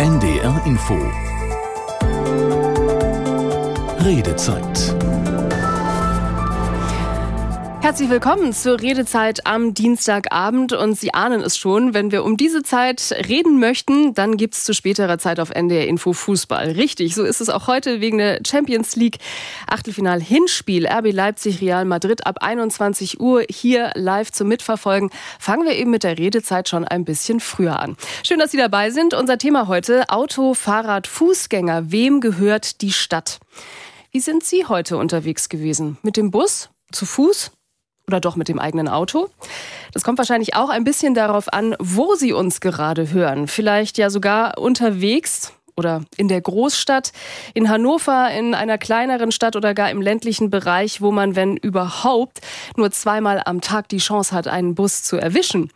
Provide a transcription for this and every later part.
NDR Info. Redezeit Herzlich willkommen zur Redezeit am Dienstagabend und Sie ahnen es schon, wenn wir um diese Zeit reden möchten, dann gibt es zu späterer Zeit auf NDR Info Fußball. Richtig, so ist es auch heute wegen der Champions League Achtelfinal Hinspiel RB Leipzig Real Madrid ab 21 Uhr hier live zum Mitverfolgen. Fangen wir eben mit der Redezeit schon ein bisschen früher an. Schön, dass Sie dabei sind. Unser Thema heute Auto, Fahrrad, Fußgänger. Wem gehört die Stadt? Wie sind Sie heute unterwegs gewesen? Mit dem Bus? Zu Fuß? Oder doch mit dem eigenen Auto. Das kommt wahrscheinlich auch ein bisschen darauf an, wo Sie uns gerade hören. Vielleicht ja sogar unterwegs oder in der Großstadt, in Hannover, in einer kleineren Stadt oder gar im ländlichen Bereich, wo man, wenn überhaupt, nur zweimal am Tag die Chance hat, einen Bus zu erwischen.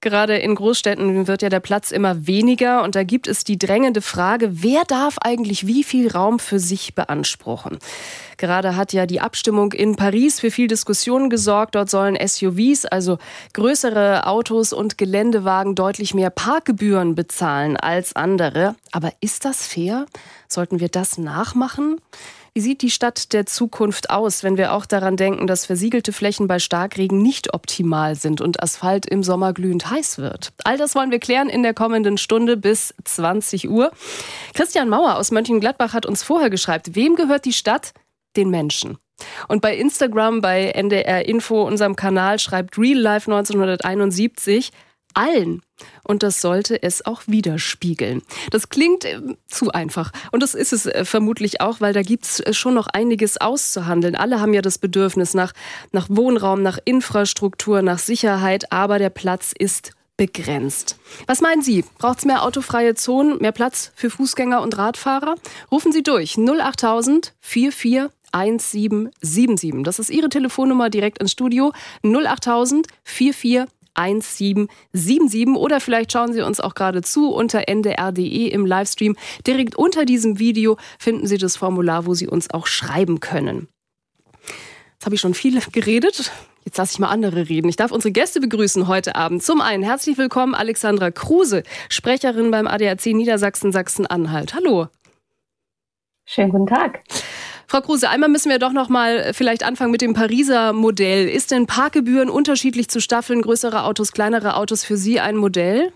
Gerade in Großstädten wird ja der Platz immer weniger und da gibt es die drängende Frage, wer darf eigentlich wie viel Raum für sich beanspruchen? Gerade hat ja die Abstimmung in Paris für viel Diskussion gesorgt. Dort sollen SUVs, also größere Autos und Geländewagen, deutlich mehr Parkgebühren bezahlen als andere. Aber ist das fair? Sollten wir das nachmachen? Wie sieht die Stadt der Zukunft aus, wenn wir auch daran denken, dass versiegelte Flächen bei Starkregen nicht optimal sind und Asphalt im Sommer glühend heiß wird? All das wollen wir klären in der kommenden Stunde bis 20 Uhr. Christian Mauer aus Mönchengladbach hat uns vorher geschrieben, wem gehört die Stadt? Den Menschen. Und bei Instagram, bei NDR Info, unserem Kanal, schreibt Real Life 1971, allen. Und das sollte es auch widerspiegeln. Das klingt äh, zu einfach. Und das ist es äh, vermutlich auch, weil da gibt es äh, schon noch einiges auszuhandeln. Alle haben ja das Bedürfnis nach, nach Wohnraum, nach Infrastruktur, nach Sicherheit, aber der Platz ist begrenzt. Was meinen Sie? Braucht es mehr autofreie Zonen, mehr Platz für Fußgänger und Radfahrer? Rufen Sie durch 08000 44 1777. Das ist Ihre Telefonnummer direkt ins Studio 08000 44 1777 oder vielleicht schauen Sie uns auch gerade zu unter ndr.de im Livestream. Direkt unter diesem Video finden Sie das Formular, wo Sie uns auch schreiben können. Jetzt habe ich schon viel geredet. Jetzt lasse ich mal andere reden. Ich darf unsere Gäste begrüßen heute Abend. Zum einen herzlich willkommen Alexandra Kruse, Sprecherin beim ADAC Niedersachsen Sachsen-Anhalt. Hallo. Schönen guten Tag. Frau Kruse, einmal müssen wir doch noch mal vielleicht anfangen mit dem Pariser Modell. Ist denn Parkgebühren unterschiedlich zu Staffeln, größere Autos, kleinere Autos für Sie ein Modell?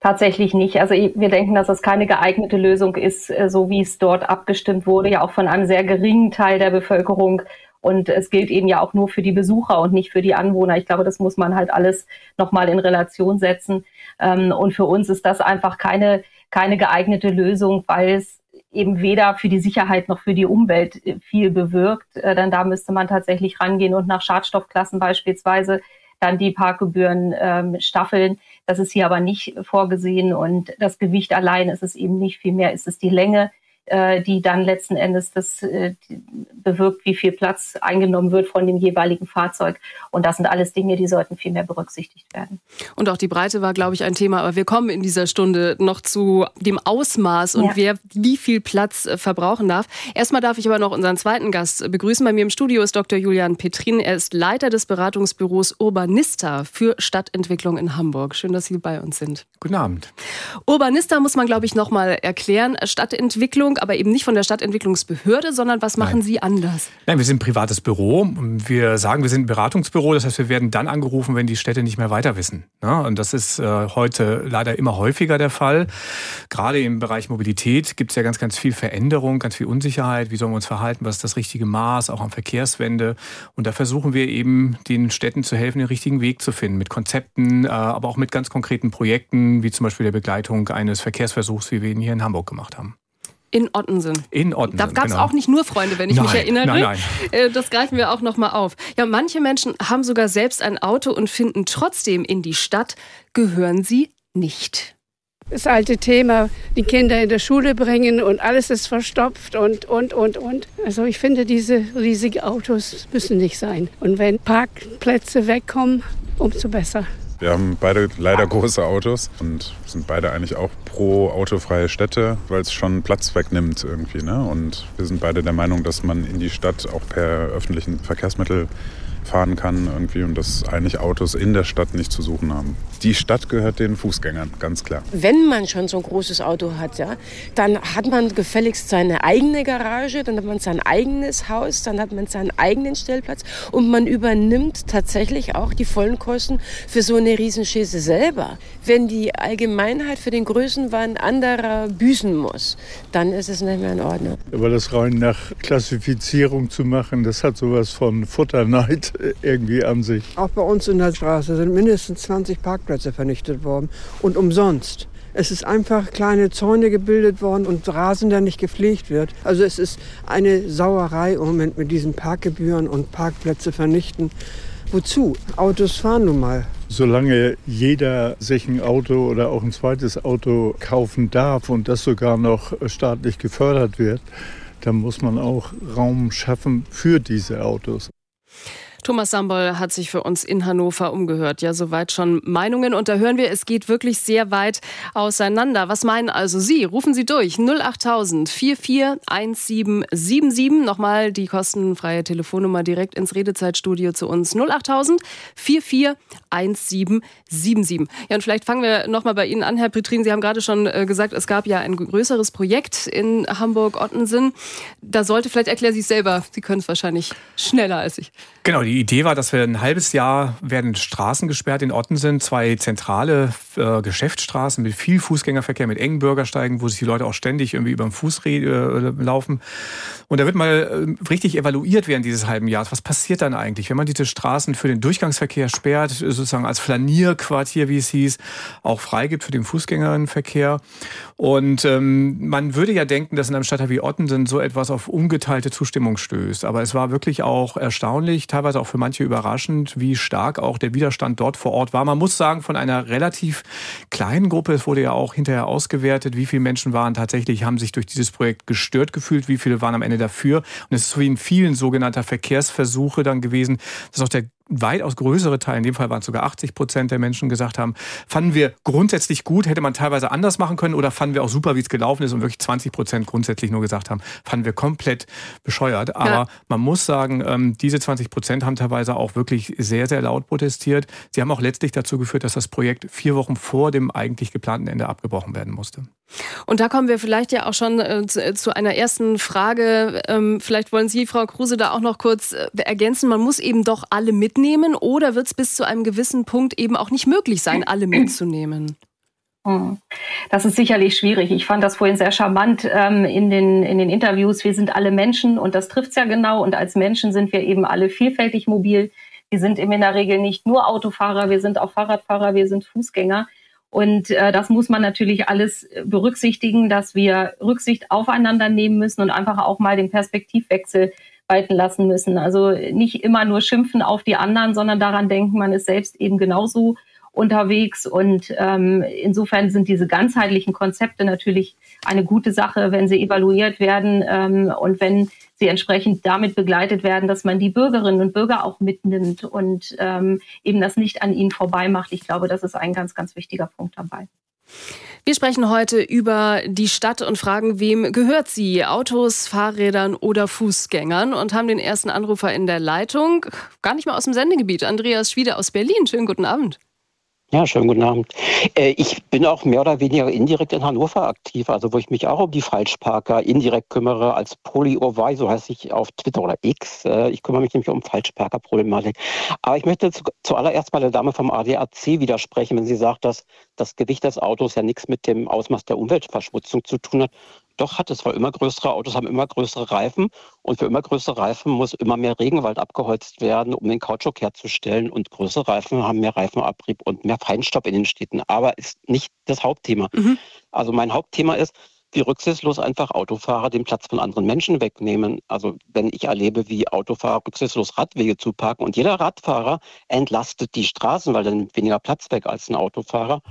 Tatsächlich nicht. Also wir denken, dass das keine geeignete Lösung ist, äh, so wie es dort abgestimmt wurde, ja auch von einem sehr geringen Teil der Bevölkerung. Und es gilt eben ja auch nur für die Besucher und nicht für die Anwohner. Ich glaube, das muss man halt alles nochmal in Relation setzen. Ähm, und für uns ist das einfach keine, keine geeignete Lösung, weil es eben weder für die Sicherheit noch für die Umwelt äh, viel bewirkt. Äh, denn da müsste man tatsächlich rangehen und nach Schadstoffklassen beispielsweise dann die Parkgebühren ähm, staffeln. Das ist hier aber nicht vorgesehen und das Gewicht allein ist es eben nicht. Vielmehr ist es die Länge, äh, die dann letzten Endes das äh, bewirkt, wie viel Platz eingenommen wird von dem jeweiligen Fahrzeug. Und das sind alles Dinge, die sollten viel mehr berücksichtigt werden. Und auch die Breite war, glaube ich, ein Thema. Aber wir kommen in dieser Stunde noch zu dem Ausmaß und ja. wer wie viel Platz äh, verbrauchen darf. Erstmal darf ich aber noch unseren zweiten Gast begrüßen. Bei mir im Studio ist Dr. Julian Petrin. Er ist Leiter des Beratungsbüros Urbanista für Stadtentwicklung in Hamburg. Schön, dass Sie bei uns sind. Guten Abend. Urbanista muss man, glaube ich, noch mal erklären. Stadtentwicklung aber eben nicht von der Stadtentwicklungsbehörde, sondern was machen Nein. Sie anders? Nein, wir sind ein privates Büro. Wir sagen, wir sind ein Beratungsbüro. Das heißt, wir werden dann angerufen, wenn die Städte nicht mehr weiter wissen. Und das ist äh, heute leider immer häufiger der Fall. Gerade im Bereich Mobilität gibt es ja ganz, ganz viel Veränderung, ganz viel Unsicherheit. Wie sollen wir uns verhalten? Was ist das richtige Maß? Auch an Verkehrswende. Und da versuchen wir eben den Städten zu helfen, den richtigen Weg zu finden. Mit Konzepten, äh, aber auch mit ganz konkreten Projekten, wie zum Beispiel der Begleitung eines Verkehrsversuchs, wie wir ihn hier in Hamburg gemacht haben. In Ottensen. In Ottensen. Da gab es genau. auch nicht nur Freunde, wenn ich nein, mich erinnere. Nein, nein. Äh, das greifen wir auch nochmal auf. Ja, manche Menschen haben sogar selbst ein Auto und finden trotzdem in die Stadt, gehören sie nicht. Das alte Thema, die Kinder in der Schule bringen und alles ist verstopft und, und, und, und. Also ich finde, diese riesigen Autos müssen nicht sein. Und wenn Parkplätze wegkommen, umso besser. Wir haben beide leider große Autos und sind beide eigentlich auch pro autofreie Städte, weil es schon Platz wegnimmt irgendwie. Ne? Und wir sind beide der Meinung, dass man in die Stadt auch per öffentlichen Verkehrsmittel fahren kann irgendwie und dass eigentlich Autos in der Stadt nicht zu suchen haben. Die Stadt gehört den Fußgängern, ganz klar. Wenn man schon so ein großes Auto hat, ja, dann hat man gefälligst seine eigene Garage, dann hat man sein eigenes Haus, dann hat man seinen eigenen Stellplatz und man übernimmt tatsächlich auch die vollen Kosten für so eine Riesenschisse selber. Wenn die Allgemeinheit für den Größenwahn anderer büßen muss, dann ist es nicht mehr in Ordnung. Aber das rein nach Klassifizierung zu machen, das hat sowas von Futterneid irgendwie an sich. Auch bei uns in der Straße sind mindestens 20 Parkplätze vernichtet worden und umsonst. Es ist einfach kleine Zäune gebildet worden und Rasen, der nicht gepflegt wird. Also es ist eine Sauerei im Moment mit diesen Parkgebühren und Parkplätze vernichten. Wozu? Autos fahren nun mal. Solange jeder sich ein Auto oder auch ein zweites Auto kaufen darf und das sogar noch staatlich gefördert wird, dann muss man auch Raum schaffen für diese Autos. Thomas Sambol hat sich für uns in Hannover umgehört. Ja, soweit schon Meinungen. Und da hören wir, es geht wirklich sehr weit auseinander. Was meinen also Sie? Rufen Sie durch. 08000 441777. Nochmal die kostenfreie Telefonnummer direkt ins Redezeitstudio zu uns. 08000 441777. Ja, und vielleicht fangen wir nochmal bei Ihnen an, Herr Petrin. Sie haben gerade schon äh, gesagt, es gab ja ein größeres Projekt in Hamburg-Ottensen. Da sollte, vielleicht erklären Sie es selber. Sie können es wahrscheinlich schneller als ich. Genau, die Idee war, dass wir ein halbes Jahr werden Straßen gesperrt in Ottensen, zwei zentrale äh, Geschäftsstraßen mit viel Fußgängerverkehr, mit engen Bürgersteigen, wo sich die Leute auch ständig irgendwie über den Fuß äh, laufen. Und da wird mal äh, richtig evaluiert während dieses halben Jahres. Was passiert dann eigentlich, wenn man diese Straßen für den Durchgangsverkehr sperrt, sozusagen als Flanierquartier, wie es hieß, auch freigibt für den Fußgängerverkehr? Und ähm, man würde ja denken, dass in einem Stadtteil wie Ottensen so etwas auf ungeteilte Zustimmung stößt. Aber es war wirklich auch erstaunlich, teilweise auch für manche überraschend, wie stark auch der Widerstand dort vor Ort war. Man muss sagen, von einer relativ kleinen Gruppe, es wurde ja auch hinterher ausgewertet, wie viele Menschen waren tatsächlich, haben sich durch dieses Projekt gestört gefühlt, wie viele waren am Ende dafür. Und es ist wie in vielen sogenannter Verkehrsversuche dann gewesen, dass auch der weitaus größere Teil, in dem Fall waren es sogar 80 Prozent der Menschen gesagt haben, fanden wir grundsätzlich gut, hätte man teilweise anders machen können oder fanden wir auch super, wie es gelaufen ist und wirklich 20 Prozent grundsätzlich nur gesagt haben, fanden wir komplett bescheuert. Aber ja. man muss sagen, ähm, diese 20 Prozent haben teilweise auch wirklich sehr, sehr laut protestiert. Sie haben auch letztlich dazu geführt, dass das Projekt vier Wochen vor dem eigentlich geplanten Ende abgebrochen werden musste. Und da kommen wir vielleicht ja auch schon äh, zu, zu, einer ersten Frage. Ähm, vielleicht wollen Sie, Frau Kruse, da auch noch kurz äh, ergänzen. Man muss eben doch alle mitnehmen oder wird es bis zu einem gewissen Punkt eben auch nicht möglich sein, alle mitzunehmen? Hm. Das ist sicherlich schwierig. Ich fand das vorhin sehr charmant ähm, in, den, in den Interviews. Wir sind alle Menschen und das trifft es ja genau. Und als Menschen sind wir eben alle vielfältig mobil. Wir sind eben in der Regel nicht nur Autofahrer, wir sind auch Fahrradfahrer, wir sind Fußgänger. Und äh, das muss man natürlich alles berücksichtigen, dass wir Rücksicht aufeinander nehmen müssen und einfach auch mal den Perspektivwechsel walten lassen müssen. Also nicht immer nur schimpfen auf die anderen, sondern daran denken, man ist selbst eben genauso unterwegs. Und ähm, insofern sind diese ganzheitlichen Konzepte natürlich eine gute Sache, wenn sie evaluiert werden ähm, und wenn sie entsprechend damit begleitet werden, dass man die Bürgerinnen und Bürger auch mitnimmt und ähm, eben das nicht an ihnen vorbei macht. Ich glaube, das ist ein ganz, ganz wichtiger Punkt dabei. Wir sprechen heute über die Stadt und fragen, wem gehört sie? Autos, Fahrrädern oder Fußgängern? Und haben den ersten Anrufer in der Leitung. Gar nicht mal aus dem Sendegebiet. Andreas Schwiede aus Berlin. Schönen guten Abend. Ja, schönen guten Abend. Äh, ich bin auch mehr oder weniger indirekt in Hannover aktiv, also wo ich mich auch um die Falschparker indirekt kümmere, als Poly-Orwei, so heiße ich auf Twitter oder X. Äh, ich kümmere mich nämlich um Falschparker-Problematik. Aber ich möchte zu, zuallererst mal der Dame vom ADAC widersprechen, wenn sie sagt, dass das Gewicht des Autos ja nichts mit dem Ausmaß der Umweltverschmutzung zu tun hat. Doch hat es, weil immer größere Autos haben immer größere Reifen und für immer größere Reifen muss immer mehr Regenwald abgeholzt werden, um den Kautschuk herzustellen und größere Reifen haben mehr Reifenabrieb und mehr Feinstaub in den Städten, aber ist nicht das Hauptthema. Mhm. Also mein Hauptthema ist, wie rücksichtslos einfach Autofahrer den Platz von anderen Menschen wegnehmen. Also wenn ich erlebe, wie Autofahrer rücksichtslos Radwege zuparken und jeder Radfahrer entlastet die Straßen, weil dann weniger Platz weg als ein Autofahrer.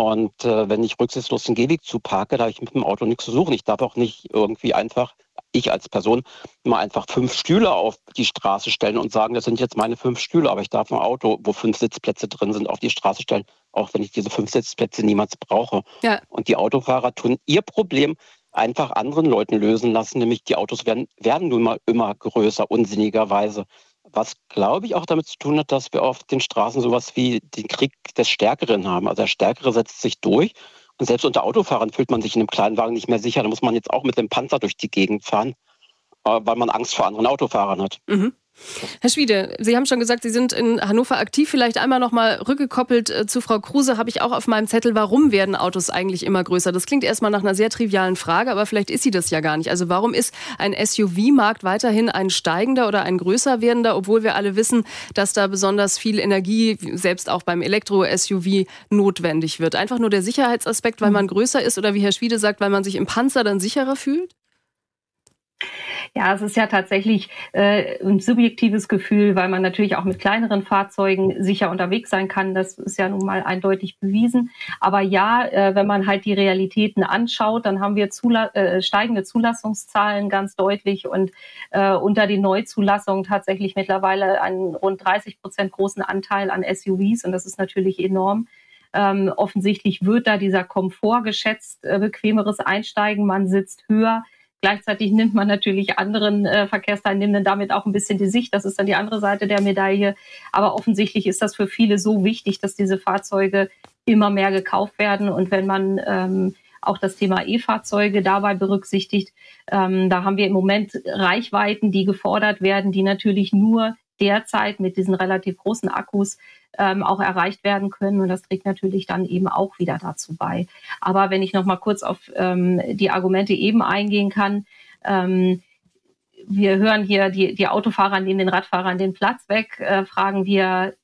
Und äh, wenn ich rücksichtslos den Gehweg zuparke, da habe ich mit dem Auto nichts zu suchen. Ich darf auch nicht irgendwie einfach, ich als Person, mal einfach fünf Stühle auf die Straße stellen und sagen, das sind jetzt meine fünf Stühle. Aber ich darf ein Auto, wo fünf Sitzplätze drin sind, auf die Straße stellen, auch wenn ich diese fünf Sitzplätze niemals brauche. Ja. Und die Autofahrer tun ihr Problem einfach anderen Leuten lösen lassen, nämlich die Autos werden, werden nun mal immer größer, unsinnigerweise was glaube ich auch damit zu tun hat, dass wir auf den Straßen sowas wie den Krieg des Stärkeren haben. Also der Stärkere setzt sich durch und selbst unter Autofahrern fühlt man sich in einem kleinen Wagen nicht mehr sicher. Da muss man jetzt auch mit dem Panzer durch die Gegend fahren, äh, weil man Angst vor anderen Autofahrern hat. Mhm. Herr Schwiede, Sie haben schon gesagt, Sie sind in Hannover aktiv. Vielleicht einmal noch mal rückgekoppelt äh, zu Frau Kruse, habe ich auch auf meinem Zettel, warum werden Autos eigentlich immer größer? Das klingt erstmal nach einer sehr trivialen Frage, aber vielleicht ist sie das ja gar nicht. Also warum ist ein SUV-Markt weiterhin ein steigender oder ein größer werdender, obwohl wir alle wissen, dass da besonders viel Energie, selbst auch beim Elektro-SUV, notwendig wird? Einfach nur der Sicherheitsaspekt, weil man größer ist oder wie Herr Schwiede sagt, weil man sich im Panzer dann sicherer fühlt? Ja, es ist ja tatsächlich äh, ein subjektives Gefühl, weil man natürlich auch mit kleineren Fahrzeugen sicher unterwegs sein kann. Das ist ja nun mal eindeutig bewiesen. Aber ja, äh, wenn man halt die Realitäten anschaut, dann haben wir Zula äh, steigende Zulassungszahlen ganz deutlich und äh, unter den Neuzulassungen tatsächlich mittlerweile einen rund 30 Prozent großen Anteil an SUVs und das ist natürlich enorm. Ähm, offensichtlich wird da dieser Komfort geschätzt, äh, bequemeres Einsteigen, man sitzt höher. Gleichzeitig nimmt man natürlich anderen äh, Verkehrsteilnehmenden damit auch ein bisschen die Sicht. Das ist dann die andere Seite der Medaille. Aber offensichtlich ist das für viele so wichtig, dass diese Fahrzeuge immer mehr gekauft werden. Und wenn man ähm, auch das Thema E-Fahrzeuge dabei berücksichtigt, ähm, da haben wir im Moment Reichweiten, die gefordert werden, die natürlich nur derzeit mit diesen relativ großen Akkus ähm, auch erreicht werden können. Und das trägt natürlich dann eben auch wieder dazu bei. Aber wenn ich noch mal kurz auf ähm, die Argumente eben eingehen kann, ähm, wir hören hier, die, die Autofahrer nehmen den Radfahrern den Platz weg, äh, fragen wir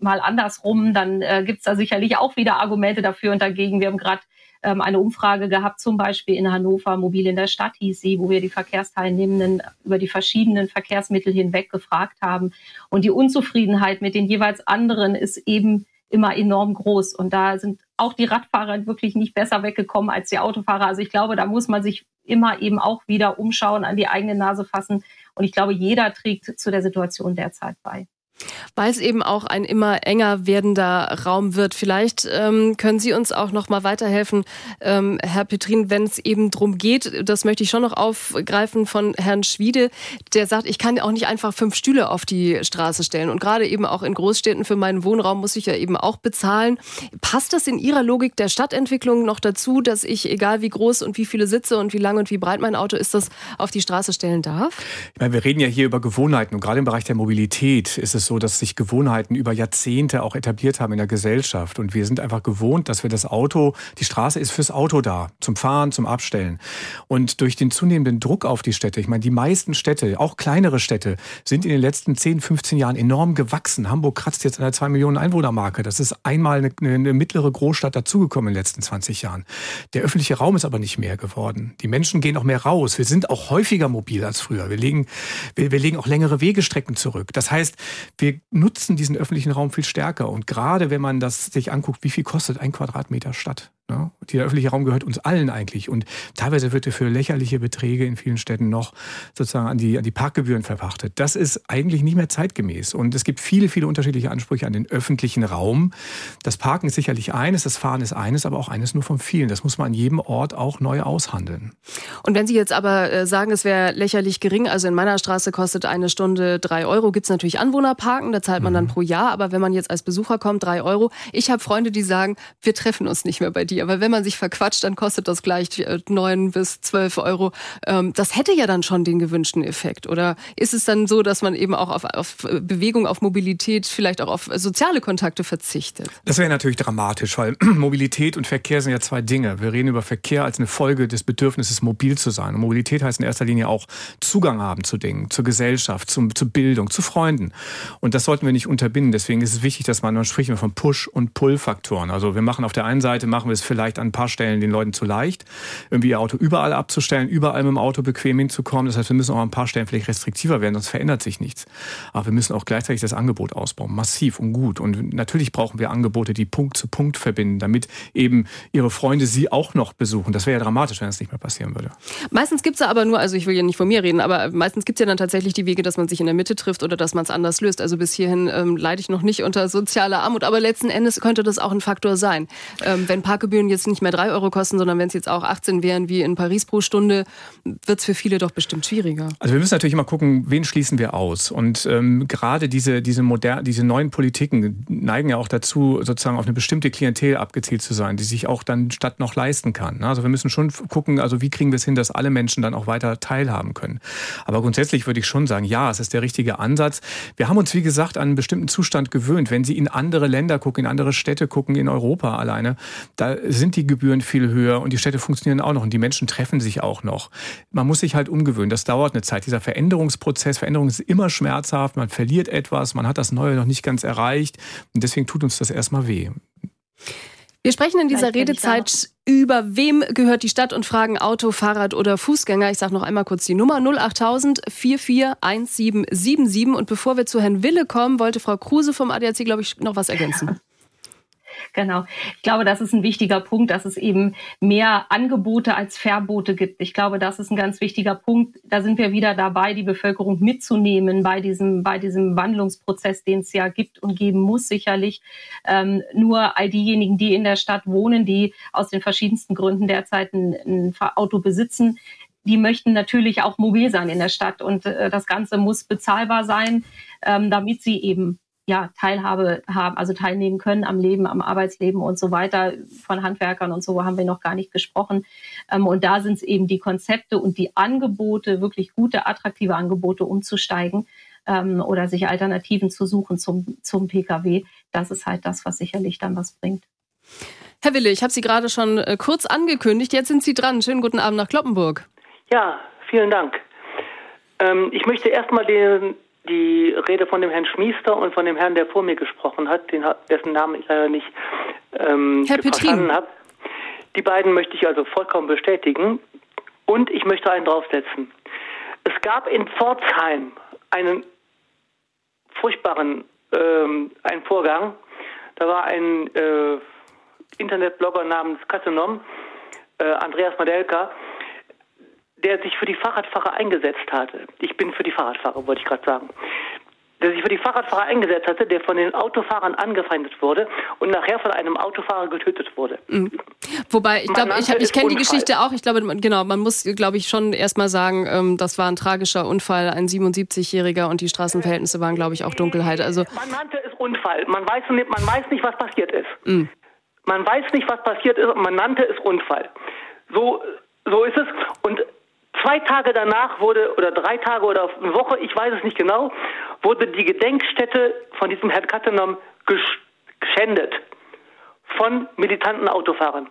mal andersrum, dann äh, gibt es da sicherlich auch wieder Argumente dafür und dagegen. Wir haben gerade ähm, eine Umfrage gehabt, zum Beispiel in Hannover, Mobil in der Stadt hieß sie, wo wir die Verkehrsteilnehmenden über die verschiedenen Verkehrsmittel hinweg gefragt haben. Und die Unzufriedenheit mit den jeweils anderen ist eben immer enorm groß. Und da sind auch die Radfahrer wirklich nicht besser weggekommen als die Autofahrer. Also ich glaube, da muss man sich immer eben auch wieder umschauen, an die eigene Nase fassen. Und ich glaube, jeder trägt zu der Situation derzeit bei. Weil es eben auch ein immer enger werdender Raum wird. Vielleicht ähm, können Sie uns auch noch mal weiterhelfen, ähm, Herr Petrin, wenn es eben drum geht. Das möchte ich schon noch aufgreifen von Herrn Schwiede, der sagt, ich kann auch nicht einfach fünf Stühle auf die Straße stellen. Und gerade eben auch in Großstädten für meinen Wohnraum muss ich ja eben auch bezahlen. Passt das in Ihrer Logik der Stadtentwicklung noch dazu, dass ich, egal wie groß und wie viele Sitze und wie lang und wie breit mein Auto ist, das auf die Straße stellen darf? Ich meine, wir reden ja hier über Gewohnheiten und gerade im Bereich der Mobilität ist es so, dass sich Gewohnheiten über Jahrzehnte auch etabliert haben in der Gesellschaft. Und wir sind einfach gewohnt, dass wir das Auto, die Straße ist fürs Auto da, zum Fahren, zum Abstellen. Und durch den zunehmenden Druck auf die Städte, ich meine, die meisten Städte, auch kleinere Städte, sind in den letzten 10, 15 Jahren enorm gewachsen. Hamburg kratzt jetzt an der 2 Millionen Einwohnermarke. Das ist einmal eine, eine mittlere Großstadt dazugekommen in den letzten 20 Jahren. Der öffentliche Raum ist aber nicht mehr geworden. Die Menschen gehen auch mehr raus. Wir sind auch häufiger mobil als früher. Wir legen, wir, wir legen auch längere Wegestrecken zurück. Das heißt, wir nutzen diesen öffentlichen Raum viel stärker. Und gerade wenn man das sich anguckt, wie viel kostet ein Quadratmeter Stadt? Ja, der öffentliche Raum gehört uns allen eigentlich. Und teilweise wird er für lächerliche Beträge in vielen Städten noch sozusagen an die, an die Parkgebühren verpachtet. Das ist eigentlich nicht mehr zeitgemäß. Und es gibt viele, viele unterschiedliche Ansprüche an den öffentlichen Raum. Das Parken ist sicherlich eines, das Fahren ist eines, aber auch eines nur von vielen. Das muss man an jedem Ort auch neu aushandeln. Und wenn Sie jetzt aber äh, sagen, es wäre lächerlich gering, also in meiner Straße kostet eine Stunde drei Euro, gibt es natürlich Anwohnerparken, da zahlt man mhm. dann pro Jahr. Aber wenn man jetzt als Besucher kommt, drei Euro. Ich habe Freunde, die sagen, wir treffen uns nicht mehr bei dir Energie. Aber wenn man sich verquatscht, dann kostet das gleich äh, neun bis zwölf Euro. Ähm, das hätte ja dann schon den gewünschten Effekt. Oder ist es dann so, dass man eben auch auf, auf Bewegung, auf Mobilität, vielleicht auch auf soziale Kontakte verzichtet? Das wäre natürlich dramatisch, weil Mobilität und Verkehr sind ja zwei Dinge. Wir reden über Verkehr als eine Folge des Bedürfnisses, mobil zu sein. Und Mobilität heißt in erster Linie auch Zugang haben zu Dingen, zur Gesellschaft, zum, zur Bildung, zu Freunden. Und das sollten wir nicht unterbinden. Deswegen ist es wichtig, dass man, man spricht von Push- und Pull-Faktoren. Also wir machen auf der einen Seite, machen wir es vielleicht an ein paar Stellen den Leuten zu leicht, irgendwie ihr Auto überall abzustellen, überall mit dem Auto bequem hinzukommen. Das heißt, wir müssen auch an ein paar Stellen vielleicht restriktiver werden, sonst verändert sich nichts. Aber wir müssen auch gleichzeitig das Angebot ausbauen, massiv und gut. Und natürlich brauchen wir Angebote, die Punkt zu Punkt verbinden, damit eben ihre Freunde sie auch noch besuchen. Das wäre ja dramatisch, wenn es nicht mehr passieren würde. Meistens gibt es aber nur, also ich will ja nicht von mir reden, aber meistens gibt es ja dann tatsächlich die Wege, dass man sich in der Mitte trifft oder dass man es anders löst. Also bis hierhin ähm, leide ich noch nicht unter sozialer Armut, aber letzten Endes könnte das auch ein Faktor sein. Ähm, wenn Parkgebühren Fahrgebühren jetzt nicht mehr drei Euro kosten, sondern wenn es jetzt auch 18 wären wie in Paris pro Stunde, wird es für viele doch bestimmt schwieriger. Also wir müssen natürlich immer gucken, wen schließen wir aus. Und ähm, gerade diese, diese, moder diese neuen Politiken neigen ja auch dazu, sozusagen auf eine bestimmte Klientel abgezielt zu sein, die sich auch dann statt noch leisten kann. Also wir müssen schon gucken, also wie kriegen wir es hin, dass alle Menschen dann auch weiter teilhaben können. Aber grundsätzlich würde ich schon sagen, ja, es ist der richtige Ansatz. Wir haben uns, wie gesagt, an einen bestimmten Zustand gewöhnt. Wenn Sie in andere Länder gucken, in andere Städte gucken, in Europa alleine, da sind die Gebühren viel höher und die Städte funktionieren auch noch und die Menschen treffen sich auch noch. Man muss sich halt umgewöhnen. Das dauert eine Zeit. Dieser Veränderungsprozess, Veränderung ist immer schmerzhaft. Man verliert etwas, man hat das Neue noch nicht ganz erreicht und deswegen tut uns das erstmal weh. Wir sprechen in dieser Redezeit über wem gehört die Stadt und fragen Auto, Fahrrad oder Fußgänger. Ich sage noch einmal kurz die Nummer 08000 441777. Und bevor wir zu Herrn Wille kommen, wollte Frau Kruse vom ADAC, glaube ich, noch was ergänzen. Genau. Ich glaube, das ist ein wichtiger Punkt, dass es eben mehr Angebote als Verbote gibt. Ich glaube, das ist ein ganz wichtiger Punkt. Da sind wir wieder dabei, die Bevölkerung mitzunehmen bei diesem, bei diesem Wandlungsprozess, den es ja gibt und geben muss, sicherlich. Ähm, nur all diejenigen, die in der Stadt wohnen, die aus den verschiedensten Gründen derzeit ein, ein Auto besitzen, die möchten natürlich auch mobil sein in der Stadt und äh, das Ganze muss bezahlbar sein, ähm, damit sie eben ja, Teilhabe haben, also teilnehmen können am Leben, am Arbeitsleben und so weiter. Von Handwerkern und so haben wir noch gar nicht gesprochen. Ähm, und da sind es eben die Konzepte und die Angebote, wirklich gute, attraktive Angebote umzusteigen ähm, oder sich Alternativen zu suchen zum, zum Pkw. Das ist halt das, was sicherlich dann was bringt. Herr Wille, ich habe Sie gerade schon äh, kurz angekündigt. Jetzt sind Sie dran. Schönen guten Abend nach Kloppenburg. Ja, vielen Dank. Ähm, ich möchte erstmal den die Rede von dem Herrn Schmiester und von dem Herrn, der vor mir gesprochen hat, den, dessen Namen ich leider nicht ähm, verstanden habe. Die beiden möchte ich also vollkommen bestätigen. Und ich möchte einen draufsetzen. Es gab in Pforzheim einen furchtbaren ähm, einen Vorgang. Da war ein äh, Internetblogger namens Kassenom, äh, Andreas Madelka, der sich für die Fahrradfahrer eingesetzt hatte. Ich bin für die Fahrradfahrer, wollte ich gerade sagen. Der sich für die Fahrradfahrer eingesetzt hatte, der von den Autofahrern angefeindet wurde und nachher von einem Autofahrer getötet wurde. Mhm. Wobei, ich glaube, ich, ich kenne die Geschichte auch. Ich glaube, genau, man muss, glaube ich, schon erstmal sagen, ähm, das war ein tragischer Unfall, ein 77-Jähriger und die Straßenverhältnisse waren, glaube ich, auch Dunkelheit. Also man nannte es Unfall. Man weiß nicht, man weiß nicht was passiert ist. Mhm. Man weiß nicht, was passiert ist und man nannte es Unfall. So, so ist es. Und Zwei Tage danach wurde, oder drei Tage oder eine Woche, ich weiß es nicht genau, wurde die Gedenkstätte von diesem Herrn Kattenom geschändet von militanten Autofahrern.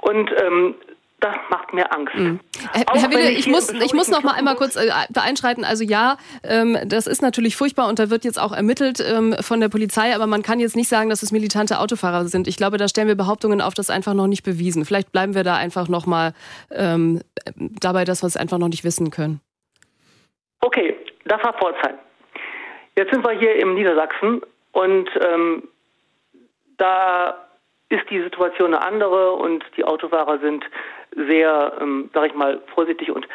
Und ähm, das macht mir Angst. Mhm. Herr Wille, ich, ich muss, ich muss noch mal einmal kurz äh, einschreiten. Also ja, ähm, das ist natürlich furchtbar und da wird jetzt auch ermittelt ähm, von der Polizei, aber man kann jetzt nicht sagen, dass es militante Autofahrer sind. Ich glaube, da stellen wir Behauptungen auf, das einfach noch nicht bewiesen. Vielleicht bleiben wir da einfach noch mal ähm, dabei, dass wir es einfach noch nicht wissen können. Okay, das war Pforzheim. Jetzt sind wir hier im Niedersachsen und ähm, da ist die Situation eine andere und die Autofahrer sind sehr, ähm, sag ich mal, vorsichtig und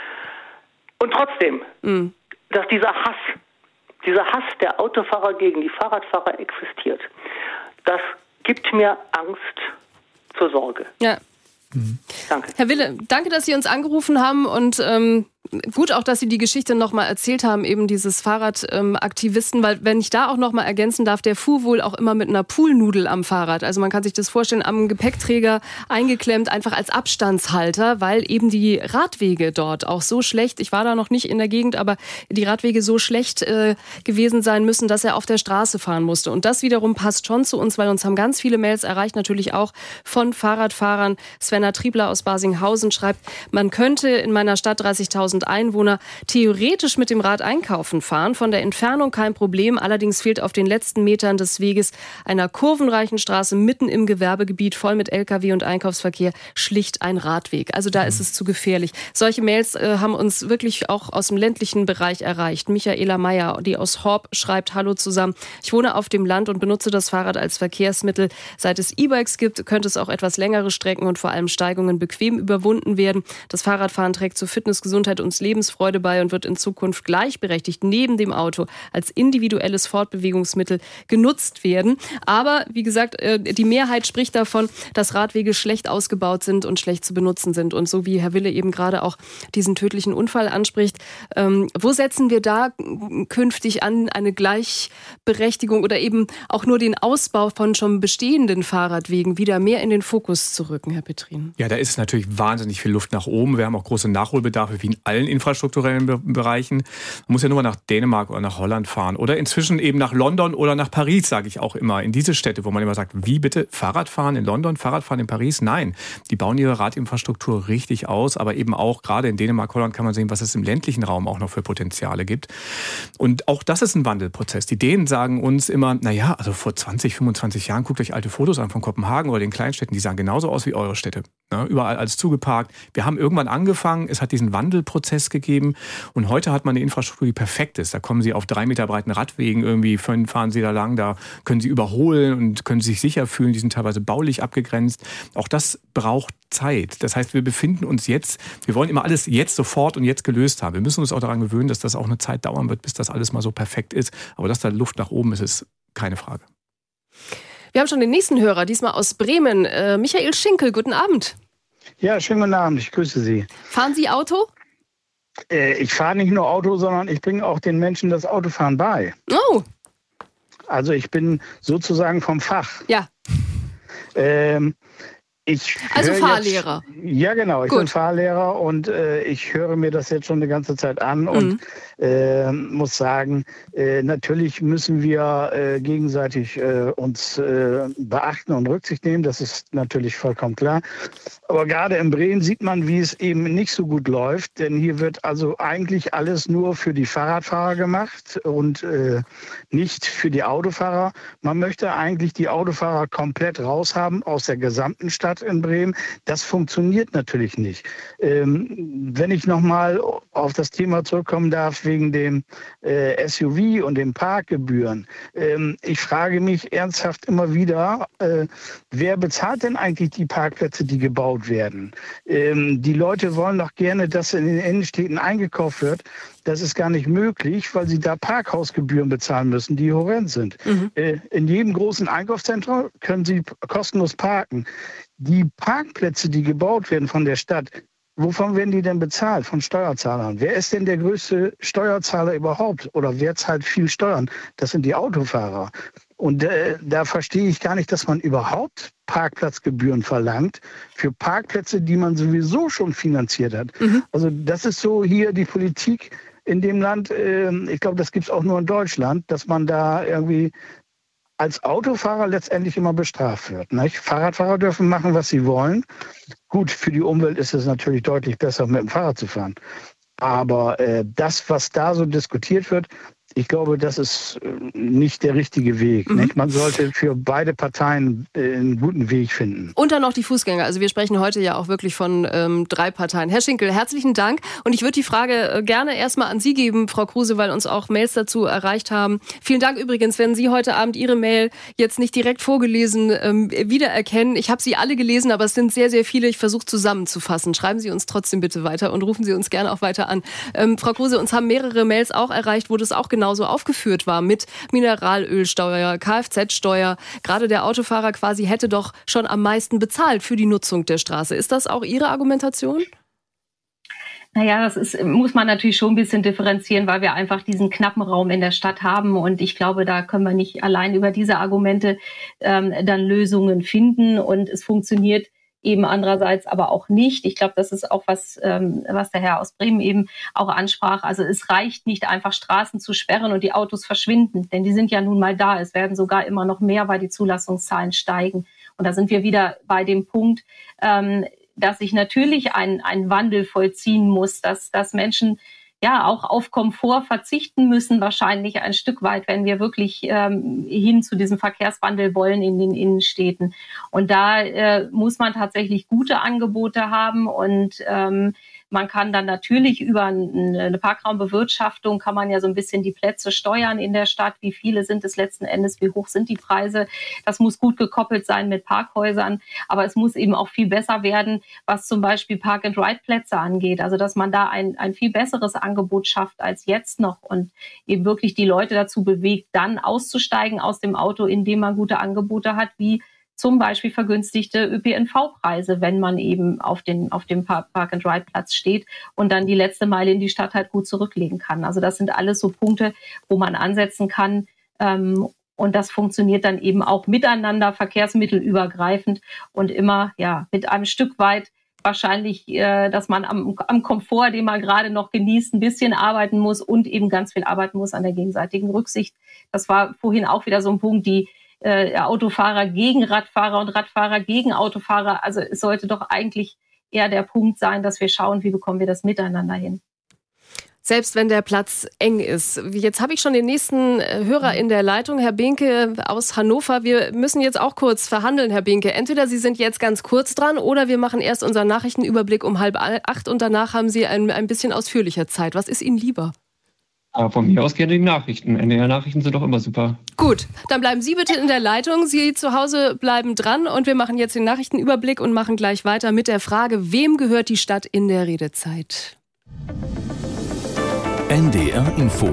und trotzdem, mhm. dass dieser Hass, dieser Hass der Autofahrer gegen die Fahrradfahrer existiert, das gibt mir Angst zur Sorge. Ja. Mhm. Danke. Herr Wille, danke, dass Sie uns angerufen haben und ähm, gut auch, dass Sie die Geschichte nochmal erzählt haben, eben dieses Fahrradaktivisten, ähm, weil wenn ich da auch nochmal ergänzen darf, der fuhr wohl auch immer mit einer Poolnudel am Fahrrad. Also man kann sich das vorstellen, am Gepäckträger eingeklemmt, einfach als Abstandshalter, weil eben die Radwege dort auch so schlecht, ich war da noch nicht in der Gegend, aber die Radwege so schlecht äh, gewesen sein müssen, dass er auf der Straße fahren musste. Und das wiederum passt schon zu uns, weil uns haben ganz viele Mails erreicht, natürlich auch von Fahrradfahrern. Svenna Triebler aus Basinghausen schreibt, man könnte in meiner Stadt 30.000 1000 Einwohner theoretisch mit dem Rad einkaufen fahren. Von der Entfernung kein Problem. Allerdings fehlt auf den letzten Metern des Weges einer kurvenreichen Straße mitten im Gewerbegebiet voll mit Lkw und Einkaufsverkehr schlicht ein Radweg. Also da ist es zu gefährlich. Solche Mails äh, haben uns wirklich auch aus dem ländlichen Bereich erreicht. Michaela Meyer, die aus Horb schreibt, hallo zusammen. Ich wohne auf dem Land und benutze das Fahrrad als Verkehrsmittel. Seit es E-Bikes gibt, könnte es auch etwas längere Strecken und vor allem Steigungen bequem überwunden werden. Das Fahrradfahren trägt zur Fitness, Gesundheit uns Lebensfreude bei und wird in Zukunft gleichberechtigt neben dem Auto als individuelles Fortbewegungsmittel genutzt werden. Aber wie gesagt, äh, die Mehrheit spricht davon, dass Radwege schlecht ausgebaut sind und schlecht zu benutzen sind. Und so wie Herr Wille eben gerade auch diesen tödlichen Unfall anspricht, ähm, wo setzen wir da künftig an eine Gleichberechtigung oder eben auch nur den Ausbau von schon bestehenden Fahrradwegen wieder mehr in den Fokus zu rücken, Herr Petrin? Ja, da ist natürlich wahnsinnig viel Luft nach oben. Wir haben auch große Nachholbedarfe wie in allen infrastrukturellen Bereichen. Man muss ja nur mal nach Dänemark oder nach Holland fahren oder inzwischen eben nach London oder nach Paris, sage ich auch immer, in diese Städte, wo man immer sagt, wie bitte Fahrradfahren in London, Fahrradfahren in Paris? Nein, die bauen ihre Radinfrastruktur richtig aus, aber eben auch gerade in Dänemark, Holland kann man sehen, was es im ländlichen Raum auch noch für Potenziale gibt. Und auch das ist ein Wandelprozess. Die Dänen sagen uns immer, naja, also vor 20, 25 Jahren, guckt euch alte Fotos an von Kopenhagen oder den Kleinstädten, die sahen genauso aus wie eure Städte. Ja, überall alles zugeparkt. Wir haben irgendwann angefangen, es hat diesen Wandelprozess gegeben und heute hat man eine Infrastruktur, die perfekt ist. Da kommen Sie auf drei Meter breiten Radwegen, irgendwie fahren Sie da lang, da können Sie überholen und können sich sicher fühlen. Die sind teilweise baulich abgegrenzt. Auch das braucht Zeit. Das heißt, wir befinden uns jetzt, wir wollen immer alles jetzt sofort und jetzt gelöst haben. Wir müssen uns auch daran gewöhnen, dass das auch eine Zeit dauern wird, bis das alles mal so perfekt ist. Aber dass da Luft nach oben ist, ist keine Frage. Wir haben schon den nächsten Hörer, diesmal aus Bremen. Äh, Michael Schinkel, guten Abend. Ja, schönen guten Abend, ich grüße Sie. Fahren Sie Auto? Äh, ich fahre nicht nur Auto, sondern ich bringe auch den Menschen das Autofahren bei. Oh. Also ich bin sozusagen vom Fach. Ja. Ähm, ich also Fahrlehrer. Jetzt, ja, genau. Ich Gut. bin Fahrlehrer und äh, ich höre mir das jetzt schon eine ganze Zeit an mhm. und äh, muss sagen, äh, natürlich müssen wir äh, gegenseitig äh, uns äh, beachten und Rücksicht nehmen. Das ist natürlich vollkommen klar. Aber gerade in Bremen sieht man, wie es eben nicht so gut läuft, denn hier wird also eigentlich alles nur für die Fahrradfahrer gemacht und nicht für die Autofahrer. Man möchte eigentlich die Autofahrer komplett raushaben aus der gesamten Stadt in Bremen. Das funktioniert natürlich nicht. Ähm, wenn ich nochmal auf das Thema zurückkommen darf, wegen dem äh, SUV und den Parkgebühren. Ähm, ich frage mich ernsthaft immer wieder, äh, wer bezahlt denn eigentlich die Parkplätze, die gebaut werden? Ähm, die Leute wollen doch gerne, dass in den Innenstädten eingekauft wird. Das ist gar nicht möglich, weil sie da Parkhausgebühren bezahlen müssen, die horrend sind. Mhm. Äh, in jedem großen Einkaufszentrum können sie kostenlos parken. Die Parkplätze, die gebaut werden von der Stadt, Wovon werden die denn bezahlt? Von Steuerzahlern. Wer ist denn der größte Steuerzahler überhaupt? Oder wer zahlt viel Steuern? Das sind die Autofahrer. Und äh, da verstehe ich gar nicht, dass man überhaupt Parkplatzgebühren verlangt für Parkplätze, die man sowieso schon finanziert hat. Mhm. Also das ist so hier die Politik in dem Land. Äh, ich glaube, das gibt es auch nur in Deutschland, dass man da irgendwie als Autofahrer letztendlich immer bestraft wird. Nicht? Fahrradfahrer dürfen machen, was sie wollen. Gut, für die Umwelt ist es natürlich deutlich besser, mit dem Fahrrad zu fahren. Aber äh, das, was da so diskutiert wird, ich glaube, das ist äh, nicht der richtige Weg. Mhm. Man sollte für beide Parteien äh, einen guten Weg finden. Und dann noch die Fußgänger. Also wir sprechen heute ja auch wirklich von ähm, drei Parteien. Herr Schinkel, herzlichen Dank. Und ich würde die Frage äh, gerne erstmal an Sie geben, Frau Kruse, weil uns auch Mails dazu erreicht haben. Vielen Dank übrigens, wenn Sie heute Abend Ihre Mail jetzt nicht direkt vorgelesen ähm, wiedererkennen. Ich habe sie alle gelesen, aber es sind sehr, sehr viele. Ich versuche zusammenzufassen. Schreiben Sie uns trotzdem bitte weiter und rufen Sie uns gerne auch weiter an. Ähm, Frau Kruse, uns haben mehrere Mails auch erreicht, wo das auch genau genauso aufgeführt war mit Mineralölsteuer, Kfz-Steuer. Gerade der Autofahrer quasi hätte doch schon am meisten bezahlt für die Nutzung der Straße. Ist das auch Ihre Argumentation? Naja, das ist, muss man natürlich schon ein bisschen differenzieren, weil wir einfach diesen knappen Raum in der Stadt haben. Und ich glaube, da können wir nicht allein über diese Argumente ähm, dann Lösungen finden. Und es funktioniert eben andererseits aber auch nicht. Ich glaube, das ist auch was, ähm, was der Herr aus Bremen eben auch ansprach. Also es reicht nicht einfach Straßen zu sperren und die Autos verschwinden, denn die sind ja nun mal da. Es werden sogar immer noch mehr, weil die Zulassungszahlen steigen. Und da sind wir wieder bei dem Punkt, ähm, dass sich natürlich ein, ein Wandel vollziehen muss, dass, dass Menschen ja auch auf Komfort verzichten müssen, wahrscheinlich ein Stück weit, wenn wir wirklich ähm, hin zu diesem Verkehrswandel wollen in den Innenstädten. Und da äh, muss man tatsächlich gute Angebote haben und ähm, Man kann dann natürlich über eine Parkraumbewirtschaftung kann man ja so ein bisschen die Plätze steuern in der Stadt. Wie viele sind es letzten Endes? Wie hoch sind die Preise? Das muss gut gekoppelt sein mit Parkhäusern. Aber es muss eben auch viel besser werden, was zum Beispiel Park-and-Ride-Plätze angeht. Also, dass man da ein, ein viel besseres Angebot schafft als jetzt noch und eben wirklich die Leute dazu bewegt, dann auszusteigen aus dem Auto, indem man gute Angebote hat, wie zum Beispiel vergünstigte ÖPNV-Preise, wenn man eben auf, den, auf dem Park-and-Ride-Platz steht und dann die letzte Meile in die Stadt halt gut zurücklegen kann. Also das sind alles so Punkte, wo man ansetzen kann. Ähm, und das funktioniert dann eben auch miteinander, verkehrsmittelübergreifend und immer ja mit einem Stück weit wahrscheinlich, äh, dass man am, am Komfort, den man gerade noch genießt, ein bisschen arbeiten muss und eben ganz viel arbeiten muss an der gegenseitigen Rücksicht. Das war vorhin auch wieder so ein Punkt, die äh, Autofahrer gegen Radfahrer und Radfahrer gegen Autofahrer. Also es sollte doch eigentlich eher der Punkt sein, dass wir schauen, wie bekommen wir das miteinander hin. Selbst wenn der Platz eng ist. Jetzt habe ich schon den nächsten äh, Hörer in der Leitung, Herr Binke aus Hannover. Wir müssen jetzt auch kurz verhandeln, Herr Binke. Entweder Sie sind jetzt ganz kurz dran oder wir machen erst unseren Nachrichtenüberblick um halb acht und danach haben Sie ein, ein bisschen ausführlicher Zeit. Was ist Ihnen lieber? Aber von mir aus gerne die Nachrichten. NDR-Nachrichten sind doch immer super. Gut, dann bleiben Sie bitte in der Leitung. Sie zu Hause bleiben dran und wir machen jetzt den Nachrichtenüberblick und machen gleich weiter mit der Frage, wem gehört die Stadt in der Redezeit? NDR Info.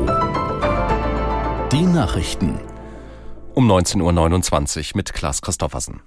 Die Nachrichten. Um 19.29 Uhr mit Klaas Christoffersen.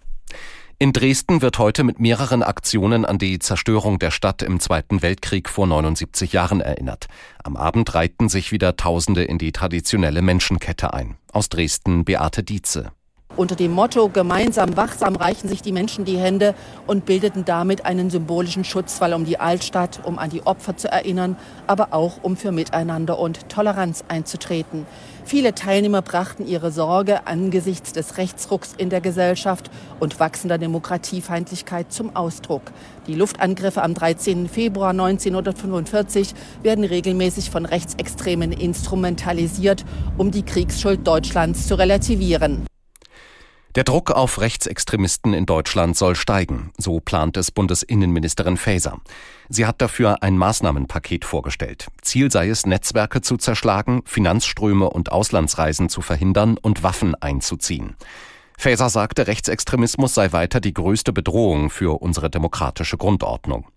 In Dresden wird heute mit mehreren Aktionen an die Zerstörung der Stadt im Zweiten Weltkrieg vor 79 Jahren erinnert. Am Abend reihten sich wieder Tausende in die traditionelle Menschenkette ein. Aus Dresden Beate Dietze. Unter dem Motto Gemeinsam wachsam reichen sich die Menschen die Hände und bildeten damit einen symbolischen Schutzwall um die Altstadt, um an die Opfer zu erinnern, aber auch um für Miteinander und Toleranz einzutreten. Viele Teilnehmer brachten ihre Sorge angesichts des Rechtsrucks in der Gesellschaft und wachsender Demokratiefeindlichkeit zum Ausdruck. Die Luftangriffe am 13. Februar 1945 werden regelmäßig von Rechtsextremen instrumentalisiert, um die Kriegsschuld Deutschlands zu relativieren. Der Druck auf Rechtsextremisten in Deutschland soll steigen, so plant es Bundesinnenministerin Faeser. Sie hat dafür ein Maßnahmenpaket vorgestellt. Ziel sei es, Netzwerke zu zerschlagen, Finanzströme und Auslandsreisen zu verhindern und Waffen einzuziehen. Faeser sagte, Rechtsextremismus sei weiter die größte Bedrohung für unsere demokratische Grundordnung.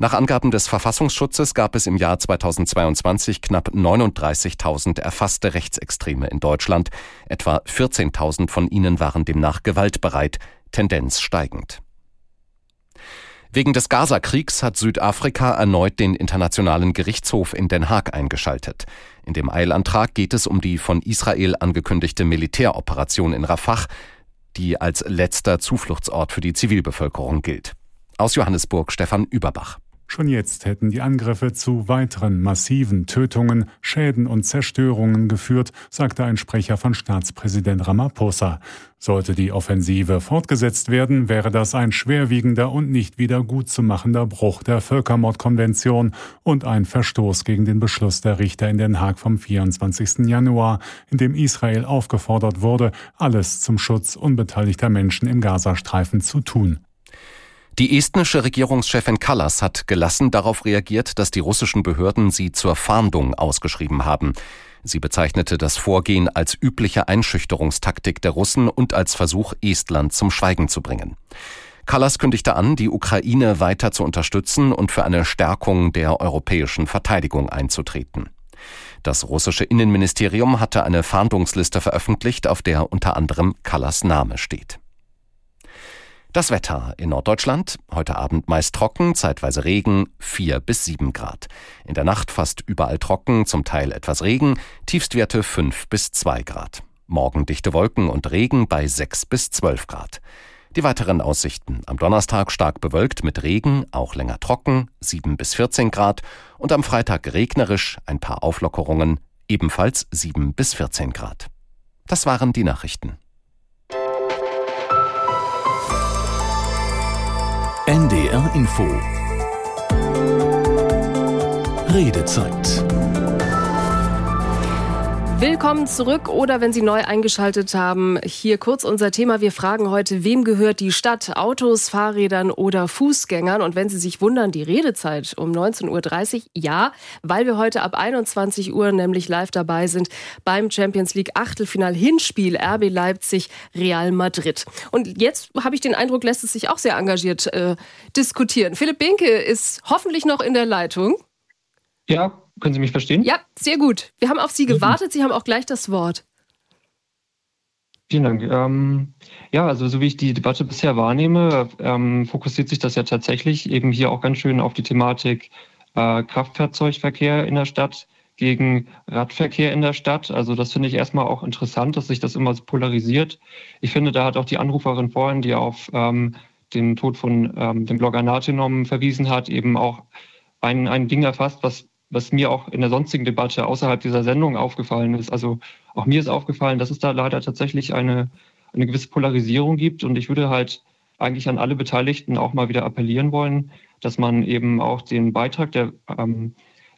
Nach Angaben des Verfassungsschutzes gab es im Jahr 2022 knapp 39.000 erfasste Rechtsextreme in Deutschland. Etwa 14.000 von ihnen waren demnach gewaltbereit, Tendenz steigend. Wegen des Gaza-Kriegs hat Südafrika erneut den Internationalen Gerichtshof in Den Haag eingeschaltet. In dem Eilantrag geht es um die von Israel angekündigte Militäroperation in Rafah, die als letzter Zufluchtsort für die Zivilbevölkerung gilt. Aus Johannesburg Stefan Überbach. Schon jetzt hätten die Angriffe zu weiteren massiven Tötungen, Schäden und Zerstörungen geführt, sagte ein Sprecher von Staatspräsident Ramaphosa. Sollte die Offensive fortgesetzt werden, wäre das ein schwerwiegender und nicht wieder gutzumachender Bruch der Völkermordkonvention und ein Verstoß gegen den Beschluss der Richter in Den Haag vom 24. Januar, in dem Israel aufgefordert wurde, alles zum Schutz unbeteiligter Menschen im Gazastreifen zu tun. Die estnische Regierungschefin Kallas hat gelassen darauf reagiert, dass die russischen Behörden sie zur Fahndung ausgeschrieben haben. Sie bezeichnete das Vorgehen als übliche Einschüchterungstaktik der Russen und als Versuch, Estland zum Schweigen zu bringen. Kallas kündigte an, die Ukraine weiter zu unterstützen und für eine Stärkung der europäischen Verteidigung einzutreten. Das russische Innenministerium hatte eine Fahndungsliste veröffentlicht, auf der unter anderem Kallas Name steht. Das Wetter in Norddeutschland. Heute Abend meist trocken, zeitweise Regen, 4 bis 7 Grad. In der Nacht fast überall trocken, zum Teil etwas Regen, Tiefstwerte 5 bis 2 Grad. Morgen dichte Wolken und Regen bei 6 bis 12 Grad. Die weiteren Aussichten. Am Donnerstag stark bewölkt mit Regen, auch länger trocken, 7 bis 14 Grad. Und am Freitag regnerisch, ein paar Auflockerungen, ebenfalls 7 bis 14 Grad. Das waren die Nachrichten. NDR Info. Redezeit Willkommen zurück oder wenn Sie neu eingeschaltet haben, hier kurz unser Thema. Wir fragen heute, wem gehört die Stadt? Autos, Fahrrädern oder Fußgängern? Und wenn Sie sich wundern, die Redezeit um 19.30 Uhr, ja, weil wir heute ab 21 Uhr nämlich live dabei sind beim Champions League Achtelfinal Hinspiel RB Leipzig Real Madrid. Und jetzt habe ich den Eindruck, lässt es sich auch sehr engagiert äh, diskutieren. Philipp Binke ist hoffentlich noch in der Leitung. Ja, können Sie mich verstehen? Ja, sehr gut. Wir haben auf Sie gewartet. Sie haben auch gleich das Wort. Vielen Dank. Ähm, ja, also so wie ich die Debatte bisher wahrnehme, ähm, fokussiert sich das ja tatsächlich eben hier auch ganz schön auf die Thematik äh, Kraftfahrzeugverkehr in der Stadt gegen Radverkehr in der Stadt. Also das finde ich erstmal auch interessant, dass sich das immer so polarisiert. Ich finde, da hat auch die Anruferin vorhin, die auf ähm, den Tod von ähm, dem Blogger Natinom verwiesen hat, eben auch ein, ein Ding erfasst, was was mir auch in der sonstigen Debatte außerhalb dieser Sendung aufgefallen ist. Also auch mir ist aufgefallen, dass es da leider tatsächlich eine, eine gewisse Polarisierung gibt. Und ich würde halt eigentlich an alle Beteiligten auch mal wieder appellieren wollen, dass man eben auch den Beitrag der, ähm,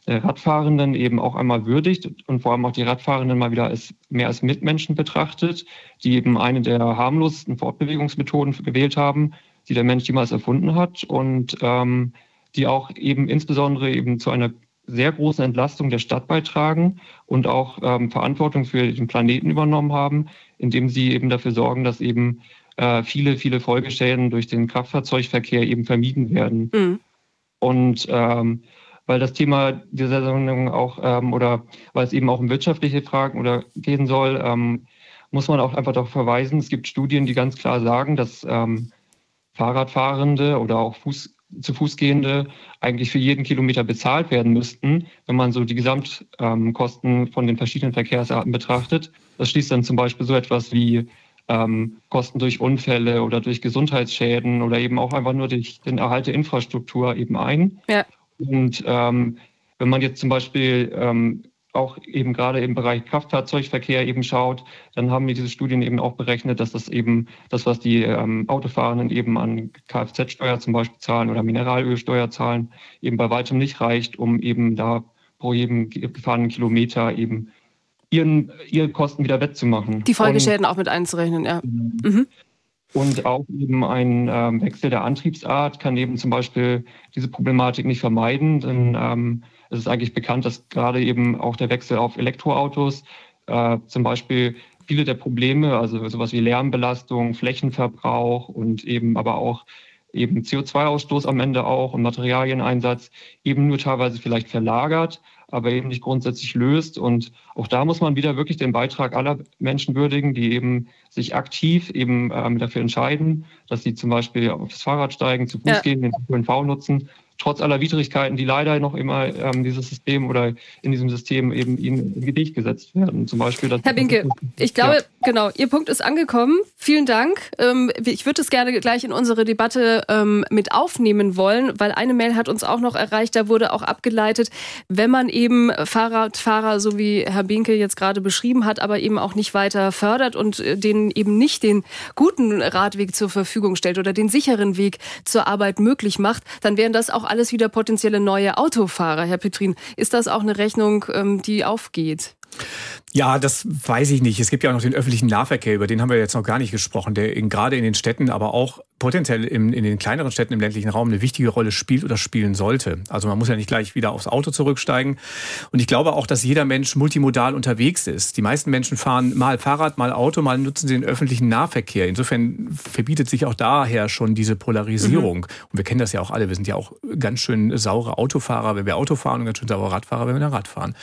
der Radfahrenden eben auch einmal würdigt und vor allem auch die Radfahrenden mal wieder als, mehr als Mitmenschen betrachtet, die eben eine der harmlosesten Fortbewegungsmethoden gewählt haben, die der Mensch jemals erfunden hat und ähm, die auch eben insbesondere eben zu einer sehr große Entlastung der Stadt beitragen und auch ähm, Verantwortung für den Planeten übernommen haben, indem sie eben dafür sorgen, dass eben äh, viele, viele Folgeschäden durch den Kraftfahrzeugverkehr eben vermieden werden. Mhm. Und ähm, weil das Thema dieser Sendung auch ähm, oder weil es eben auch um wirtschaftliche Fragen oder gehen soll, ähm, muss man auch einfach darauf verweisen, es gibt Studien, die ganz klar sagen, dass ähm, Fahrradfahrende oder auch Fuß, zu Fuß gehende eigentlich für jeden Kilometer bezahlt werden müssten, wenn man so die Gesamtkosten von den verschiedenen Verkehrsarten betrachtet. Das schließt dann zum Beispiel so etwas wie ähm, Kosten durch Unfälle oder durch Gesundheitsschäden oder eben auch einfach nur durch den Erhalt der Infrastruktur eben ein. Ja. Und ähm, wenn man jetzt zum Beispiel ähm, auch eben gerade im Bereich Kraftfahrzeugverkehr eben schaut, dann haben wir diese Studien eben auch berechnet, dass das eben das, was die ähm, Autofahrenden eben an Kfz-Steuer zum Beispiel zahlen oder Mineralölsteuer zahlen, eben bei weitem nicht reicht, um eben da pro jedem gefahrenen Kilometer eben ihren, ihre Kosten wieder wettzumachen. Die Folgeschäden Und, auch mit einzurechnen, ja. Mhm. Und auch eben ein ähm, Wechsel der Antriebsart kann eben zum Beispiel diese Problematik nicht vermeiden, denn ähm, es ist eigentlich bekannt, dass gerade eben auch der Wechsel auf Elektroautos äh, zum Beispiel viele der Probleme, also sowas wie Lärmbelastung, Flächenverbrauch und eben aber auch eben CO2-Ausstoß am Ende auch und Materialieneinsatz eben nur teilweise vielleicht verlagert, aber eben nicht grundsätzlich löst. Und auch da muss man wieder wirklich den Beitrag aller Menschen würdigen, die eben sich aktiv eben ähm, dafür entscheiden, dass sie zum Beispiel aufs Fahrrad steigen, zu Fuß ja. gehen, den ÖPNV nutzen trotz aller Widrigkeiten, die leider noch immer ähm, dieses System oder in diesem System eben ihnen in Gedicht gesetzt werden. Zum Beispiel das Herr Binke, ich glaube, ja. genau, Ihr Punkt ist angekommen. Vielen Dank. Ähm, ich würde es gerne gleich in unsere Debatte ähm, mit aufnehmen wollen, weil eine Mail hat uns auch noch erreicht, da wurde auch abgeleitet, wenn man eben Fahrradfahrer, so wie Herr Binke jetzt gerade beschrieben hat, aber eben auch nicht weiter fördert und äh, denen eben nicht den guten Radweg zur Verfügung stellt oder den sicheren Weg zur Arbeit möglich macht, dann wären das auch alles wieder potenzielle neue Autofahrer. Herr Petrin, ist das auch eine Rechnung, ähm, die aufgeht? Ja, das weiß ich nicht. Es gibt ja auch noch den öffentlichen Nahverkehr, über den haben wir jetzt noch gar nicht gesprochen, der in, gerade in den Städten, aber auch potenziell in, in den kleineren Städten im ländlichen Raum eine wichtige Rolle spielt oder spielen sollte. Also man muss ja nicht gleich wieder aufs Auto zurücksteigen. Und ich glaube auch, dass jeder Mensch multimodal unterwegs ist. Die meisten Menschen fahren mal Fahrrad, mal Auto, mal nutzen sie den öffentlichen Nahverkehr. Insofern verbietet sich auch daher schon diese Polarisierung. Mhm. Und wir kennen das ja auch alle. Wir sind ja auch ganz schön saure Autofahrer, wenn wir Auto fahren und ganz schön saure Radfahrer, wenn wir Rad fahren.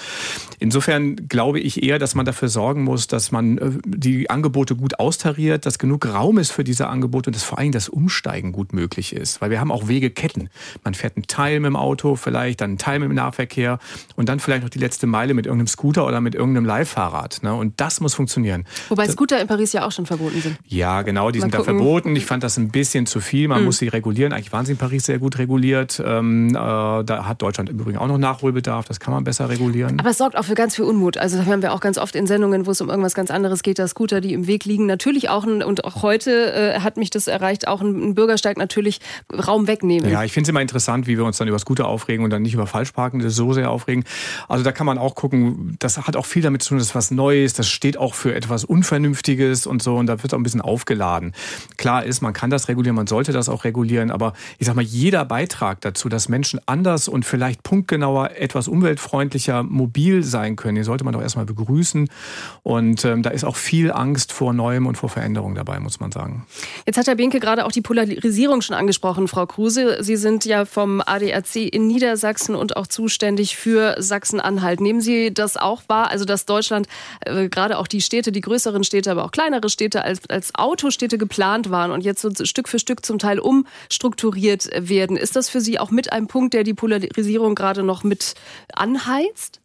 Insofern glaube ich eher, dass man dafür sorgen muss, dass man äh, die Angebote gut austariert, dass genug Raum ist für diese Angebote und dass vor allem das Umsteigen gut möglich ist. Weil wir haben auch Wegeketten. Man fährt einen Teil mit dem Auto, vielleicht dann einen Teil mit dem Nahverkehr und dann vielleicht noch die letzte Meile mit irgendeinem Scooter oder mit irgendeinem Leihfahrrad. Ne? Und das muss funktionieren. Wobei Scooter in Paris ja auch schon verboten sind. Ja, genau, die Mal sind gucken. da verboten. Ich fand das ein bisschen zu viel. Man mhm. muss sie regulieren. Eigentlich waren sie in Paris sehr gut reguliert. Ähm, äh, da hat Deutschland im Übrigen auch noch Nachholbedarf. Das kann man besser regulieren. Aber es sorgt auch für ganz viel Unmut. Also da hören wir auch ganz oft in Sendungen, wo es um irgendwas ganz anderes geht, dass Scooter, die im Weg liegen, natürlich auch und auch heute äh, hat mich das erreicht, auch ein, Bürgersteig natürlich Raum wegnehmen. Ja, ich finde es immer interessant, wie wir uns dann über das Gute aufregen und dann nicht über Falschparkende so sehr aufregen. Also da kann man auch gucken, das hat auch viel damit zu tun, das ist was Neues, das steht auch für etwas Unvernünftiges und so und da wird auch ein bisschen aufgeladen. Klar ist, man kann das regulieren, man sollte das auch regulieren, aber ich sag mal, jeder Beitrag dazu, dass Menschen anders und vielleicht punktgenauer etwas umweltfreundlicher mobil sein können, den sollte man doch erstmal begrüßen. Und ähm, da ist auch viel Angst vor Neuem und vor Veränderung dabei, muss man sagen. Jetzt hat Herr Binke gerade auch die Polarisierung schon angesprochen, Frau Kruse. Sie sind ja vom ADAC in Niedersachsen und auch zuständig für Sachsen-Anhalt. Nehmen Sie das auch wahr, also dass Deutschland, äh, gerade auch die Städte, die größeren Städte, aber auch kleinere Städte als, als Autostädte geplant waren und jetzt so Stück für Stück zum Teil umstrukturiert werden. Ist das für Sie auch mit einem Punkt, der die Polarisierung gerade noch mit anheizt?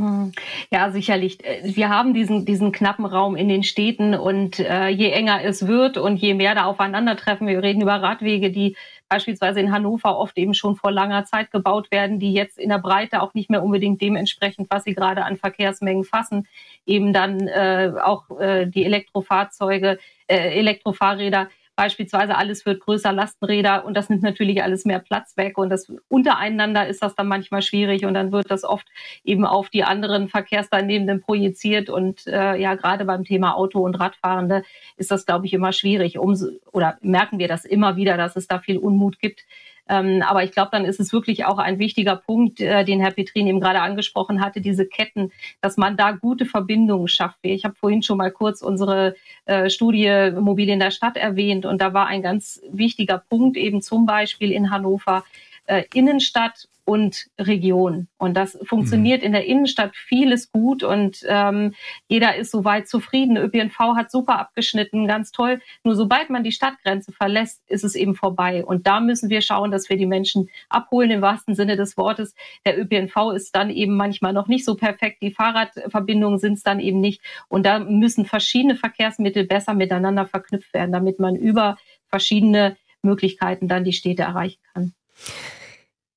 Hm. Ja, sicherlich. Wir haben diesen, diesen knappen Raum in den Städten und äh, je enger es wird und je mehr da aufeinandertreffen, wir reden über Radwege, die beispielsweise in Hannover oft eben schon vor langer Zeit gebaut werden, die jetzt in der Breite auch nicht mehr unbedingt dementsprechend, was sie gerade an Verkehrsmengen fassen, eben dann äh, auch äh, die Elektrofahrzeuge, äh, Elektrofahrräder beispielsweise alles wird größer Lastenräder und das nimmt natürlich alles mehr Platz weg und das untereinander ist das dann manchmal schwierig und dann wird das oft eben auf die anderen Verkehrsteilnehmenden projiziert und äh, ja gerade beim Thema Auto und Radfahrende ist das glaube ich immer schwierig. Umso, oder merken wir das immer wieder, dass es da viel Unmut gibt ähm, aber ich glaube, dann ist es wirklich auch ein wichtiger Punkt, äh, den Herr Petrin eben gerade angesprochen hatte, diese Ketten, dass man da gute Verbindungen schafft. Ich habe vorhin schon mal kurz unsere äh, Studie Mobil in der Stadt erwähnt und da war ein ganz wichtiger Punkt eben zum Beispiel in Hannover, äh, Innenstadt und Region. Und das funktioniert mhm. in der Innenstadt vieles gut und ähm, jeder ist soweit zufrieden. ÖPNV hat super abgeschnitten, ganz toll. Nur sobald man die Stadtgrenze verlässt, ist es eben vorbei. Und da müssen wir schauen, dass wir die Menschen abholen im wahrsten Sinne des Wortes. Der ÖPNV ist dann eben manchmal noch nicht so perfekt. Die Fahrradverbindungen sind es dann eben nicht. Und da müssen verschiedene Verkehrsmittel besser miteinander verknüpft werden, damit man über verschiedene Möglichkeiten dann die Städte erreichen kann.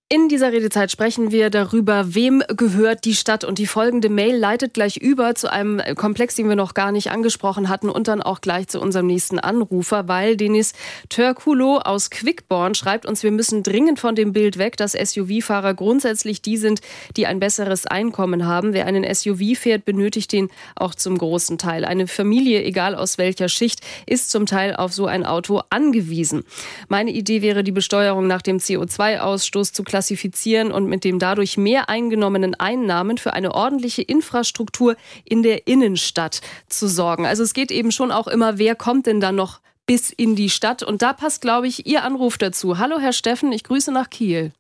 In dieser Redezeit sprechen wir darüber, wem gehört die Stadt. Und die folgende Mail leitet gleich über zu einem Komplex, den wir noch gar nicht angesprochen hatten und dann auch gleich zu unserem nächsten Anrufer, weil Denis Törkulo aus Quickborn schreibt uns, wir müssen dringend von dem Bild weg, dass SUV-Fahrer grundsätzlich die sind, die ein besseres Einkommen haben. Wer einen SUV fährt, benötigt den auch zum großen Teil. Eine Familie, egal aus welcher Schicht, ist zum Teil auf so ein Auto angewiesen. Meine Idee wäre, die Besteuerung nach dem CO2-Ausstoß zu klassifizieren und mit dem dadurch mehr eingenommenen Einnahmen für eine ordentliche Infrastruktur in der Innenstadt zu sorgen. Also es geht eben schon auch immer, wer kommt denn dann noch bis in die Stadt? Und da passt, glaube ich, Ihr Anruf dazu. Hallo, Herr Steffen, ich grüße nach Kiel.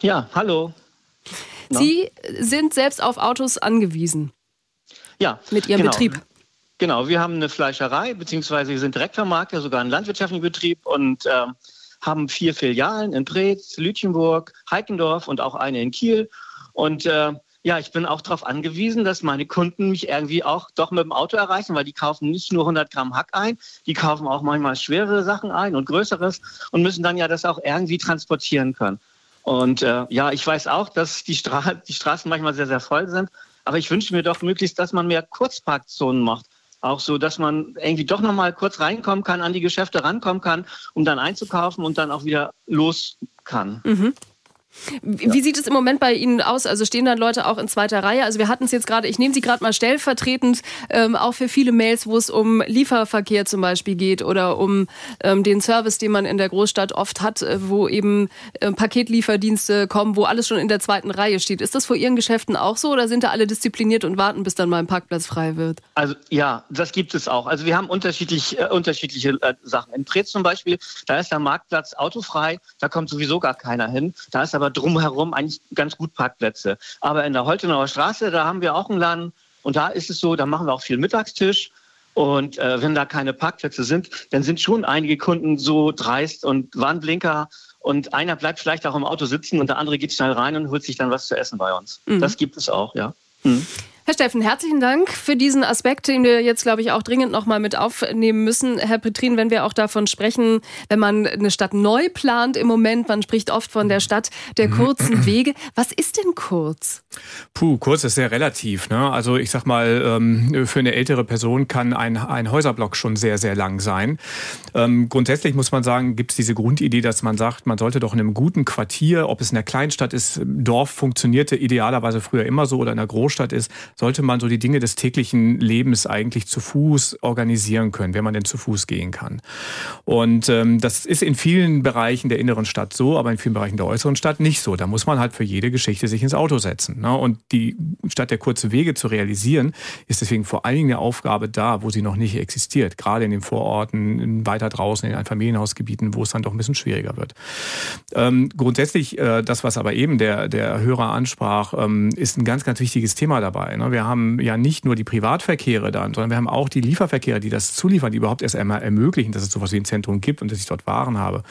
Ja, hallo. Sie sind selbst auf Autos angewiesen. Ja. Mit Ihrem genau. Betrieb. Genau, wir haben eine Fleischerei, beziehungsweise wir sind Direktvermarkter, sogar ein landwirtschaftlicher Betrieb und äh, haben vier Filialen in Preetz, Lütjenburg, Heikendorf und auch eine in Kiel. Und äh, ja, ich bin auch darauf angewiesen, dass meine Kunden mich irgendwie auch doch mit dem Auto erreichen, weil die kaufen nicht nur 100 Gramm Hack ein, die kaufen auch manchmal schwerere Sachen ein und größeres und müssen dann ja das auch irgendwie transportieren können. Und äh, ja, ich weiß auch, dass die, Stra die Straßen manchmal sehr, sehr voll sind, aber ich wünsche mir doch möglichst, dass man mehr Kurzparkzonen macht auch so, dass man irgendwie doch noch mal kurz reinkommen kann, an die Geschäfte rankommen kann, um dann einzukaufen und dann auch wieder los kann. Mhm. Wie sieht es im Moment bei Ihnen aus? Also stehen dann Leute auch in zweiter Reihe? Also wir hatten es jetzt gerade, ich nehme Sie gerade mal stellvertretend, ähm, auch für viele Mails, wo es um Lieferverkehr zum Beispiel geht oder um ähm, den Service, den man in der Großstadt oft hat, äh, wo eben äh, Paketlieferdienste kommen, wo alles schon in der zweiten Reihe steht. Ist das vor Ihren Geschäften auch so oder sind da alle diszipliniert und warten, bis dann mal ein Parkplatz frei wird? Also ja, das gibt es auch. Also wir haben unterschiedlich, äh, unterschiedliche äh, Sachen. In Preetz zum Beispiel, da ist der Marktplatz autofrei, da kommt sowieso gar keiner hin. Da ist aber aber drumherum eigentlich ganz gut Parkplätze. Aber in der Holtenauer Straße, da haben wir auch einen Laden und da ist es so, da machen wir auch viel Mittagstisch. Und äh, wenn da keine Parkplätze sind, dann sind schon einige Kunden so dreist und Warnblinker und einer bleibt vielleicht auch im Auto sitzen und der andere geht schnell rein und holt sich dann was zu essen bei uns. Mhm. Das gibt es auch, ja. Mhm. Herr Steffen, herzlichen Dank für diesen Aspekt, den wir jetzt, glaube ich, auch dringend nochmal mit aufnehmen müssen. Herr Petrin, wenn wir auch davon sprechen, wenn man eine Stadt neu plant im Moment, man spricht oft von der Stadt der kurzen Wege. Was ist denn kurz? Puh, kurz ist sehr relativ. Ne? Also ich sag mal, ähm, für eine ältere Person kann ein, ein Häuserblock schon sehr, sehr lang sein. Ähm, grundsätzlich muss man sagen, gibt es diese Grundidee, dass man sagt, man sollte doch in einem guten Quartier, ob es in einer Kleinstadt ist, Dorf funktionierte idealerweise früher immer so oder in einer Großstadt ist, sollte man so die Dinge des täglichen Lebens eigentlich zu Fuß organisieren können, wenn man denn zu Fuß gehen kann. Und ähm, das ist in vielen Bereichen der inneren Stadt so, aber in vielen Bereichen der äußeren Stadt nicht so. Da muss man halt für jede Geschichte sich ins Auto setzen. Ne? Und die Stadt der kurzen Wege zu realisieren, ist deswegen vor allen Dingen eine Aufgabe da, wo sie noch nicht existiert. Gerade in den Vororten, weiter draußen, in Familienhausgebieten, wo es dann doch ein bisschen schwieriger wird. Ähm, grundsätzlich, äh, das, was aber eben der, der Hörer ansprach, ähm, ist ein ganz, ganz wichtiges Thema dabei. Ne? Ne? Wir haben ja nicht nur die Privatverkehre dann, sondern wir haben auch die Lieferverkehre, die das zuliefern, die überhaupt erst einmal ermöglichen, dass es sowas wie ein Zentrum gibt und dass ich dort Waren habe.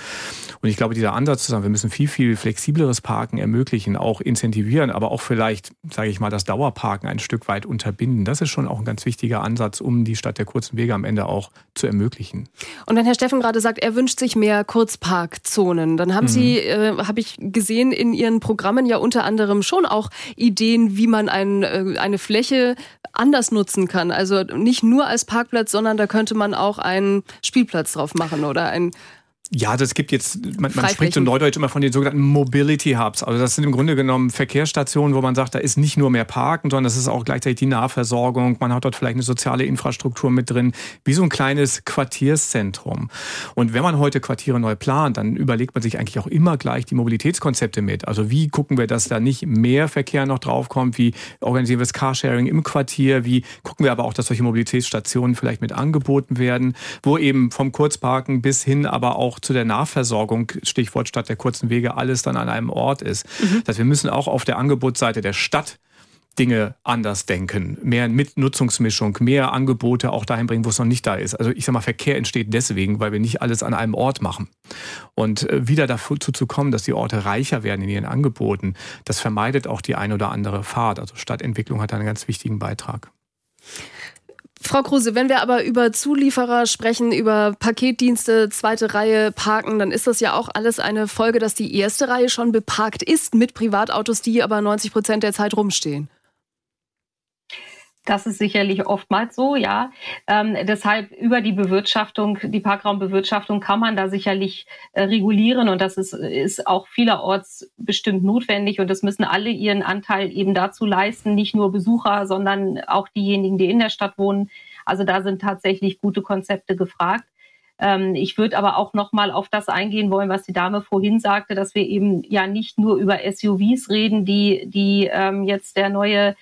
Und ich glaube, dieser Ansatz zu sagen, wir müssen viel, viel flexibleres Parken ermöglichen, auch incentivieren, aber auch vielleicht, sage ich mal, das Dauerparken ein Stück weit unterbinden. Das ist schon auch ein ganz wichtiger Ansatz, um die Stadt der kurzen Wege am Ende auch zu ermöglichen. Und wenn Herr Steffen gerade sagt, er wünscht sich mehr Kurzparkzonen, dann haben mhm. Sie, äh, habe ich gesehen, in Ihren Programmen ja unter anderem schon auch Ideen, wie man ein, äh, eine Fläche anders nutzen kann. Also nicht nur als Parkplatz, sondern da könnte man auch einen Spielplatz drauf machen oder ein ja, das gibt jetzt, man, man spricht so neudeutsch immer von den sogenannten Mobility Hubs. Also das sind im Grunde genommen Verkehrsstationen, wo man sagt, da ist nicht nur mehr Parken, sondern das ist auch gleichzeitig die Nahversorgung. Man hat dort vielleicht eine soziale Infrastruktur mit drin, wie so ein kleines Quartierszentrum. Und wenn man heute Quartiere neu plant, dann überlegt man sich eigentlich auch immer gleich die Mobilitätskonzepte mit. Also wie gucken wir, dass da nicht mehr Verkehr noch draufkommt? Wie organisieren wir das Carsharing im Quartier? Wie gucken wir aber auch, dass solche Mobilitätsstationen vielleicht mit angeboten werden, wo eben vom Kurzparken bis hin aber auch auch zu der Nahversorgung, Stichwort statt der kurzen Wege, alles dann an einem Ort ist. Mhm. Das heißt, wir müssen auch auf der Angebotsseite der Stadt Dinge anders denken, mehr Mitnutzungsmischung, mehr Angebote auch dahin bringen, wo es noch nicht da ist. Also ich sag mal, Verkehr entsteht deswegen, weil wir nicht alles an einem Ort machen. Und äh, wieder dazu zu kommen, dass die Orte reicher werden in ihren Angeboten, das vermeidet auch die ein oder andere Fahrt. Also Stadtentwicklung hat einen ganz wichtigen Beitrag. Frau Kruse, wenn wir aber über Zulieferer sprechen, über Paketdienste, zweite Reihe parken, dann ist das ja auch alles eine Folge, dass die erste Reihe schon beparkt ist mit Privatautos, die aber 90 Prozent der Zeit rumstehen. Das ist sicherlich oftmals so, ja. Ähm, deshalb über die Bewirtschaftung, die Parkraumbewirtschaftung kann man da sicherlich äh, regulieren und das ist, ist auch vielerorts bestimmt notwendig und das müssen alle ihren Anteil eben dazu leisten, nicht nur Besucher, sondern auch diejenigen, die in der Stadt wohnen. Also da sind tatsächlich gute Konzepte gefragt. Ähm, ich würde aber auch noch mal auf das eingehen wollen, was die Dame vorhin sagte, dass wir eben ja nicht nur über SUVs reden, die, die ähm, jetzt der neue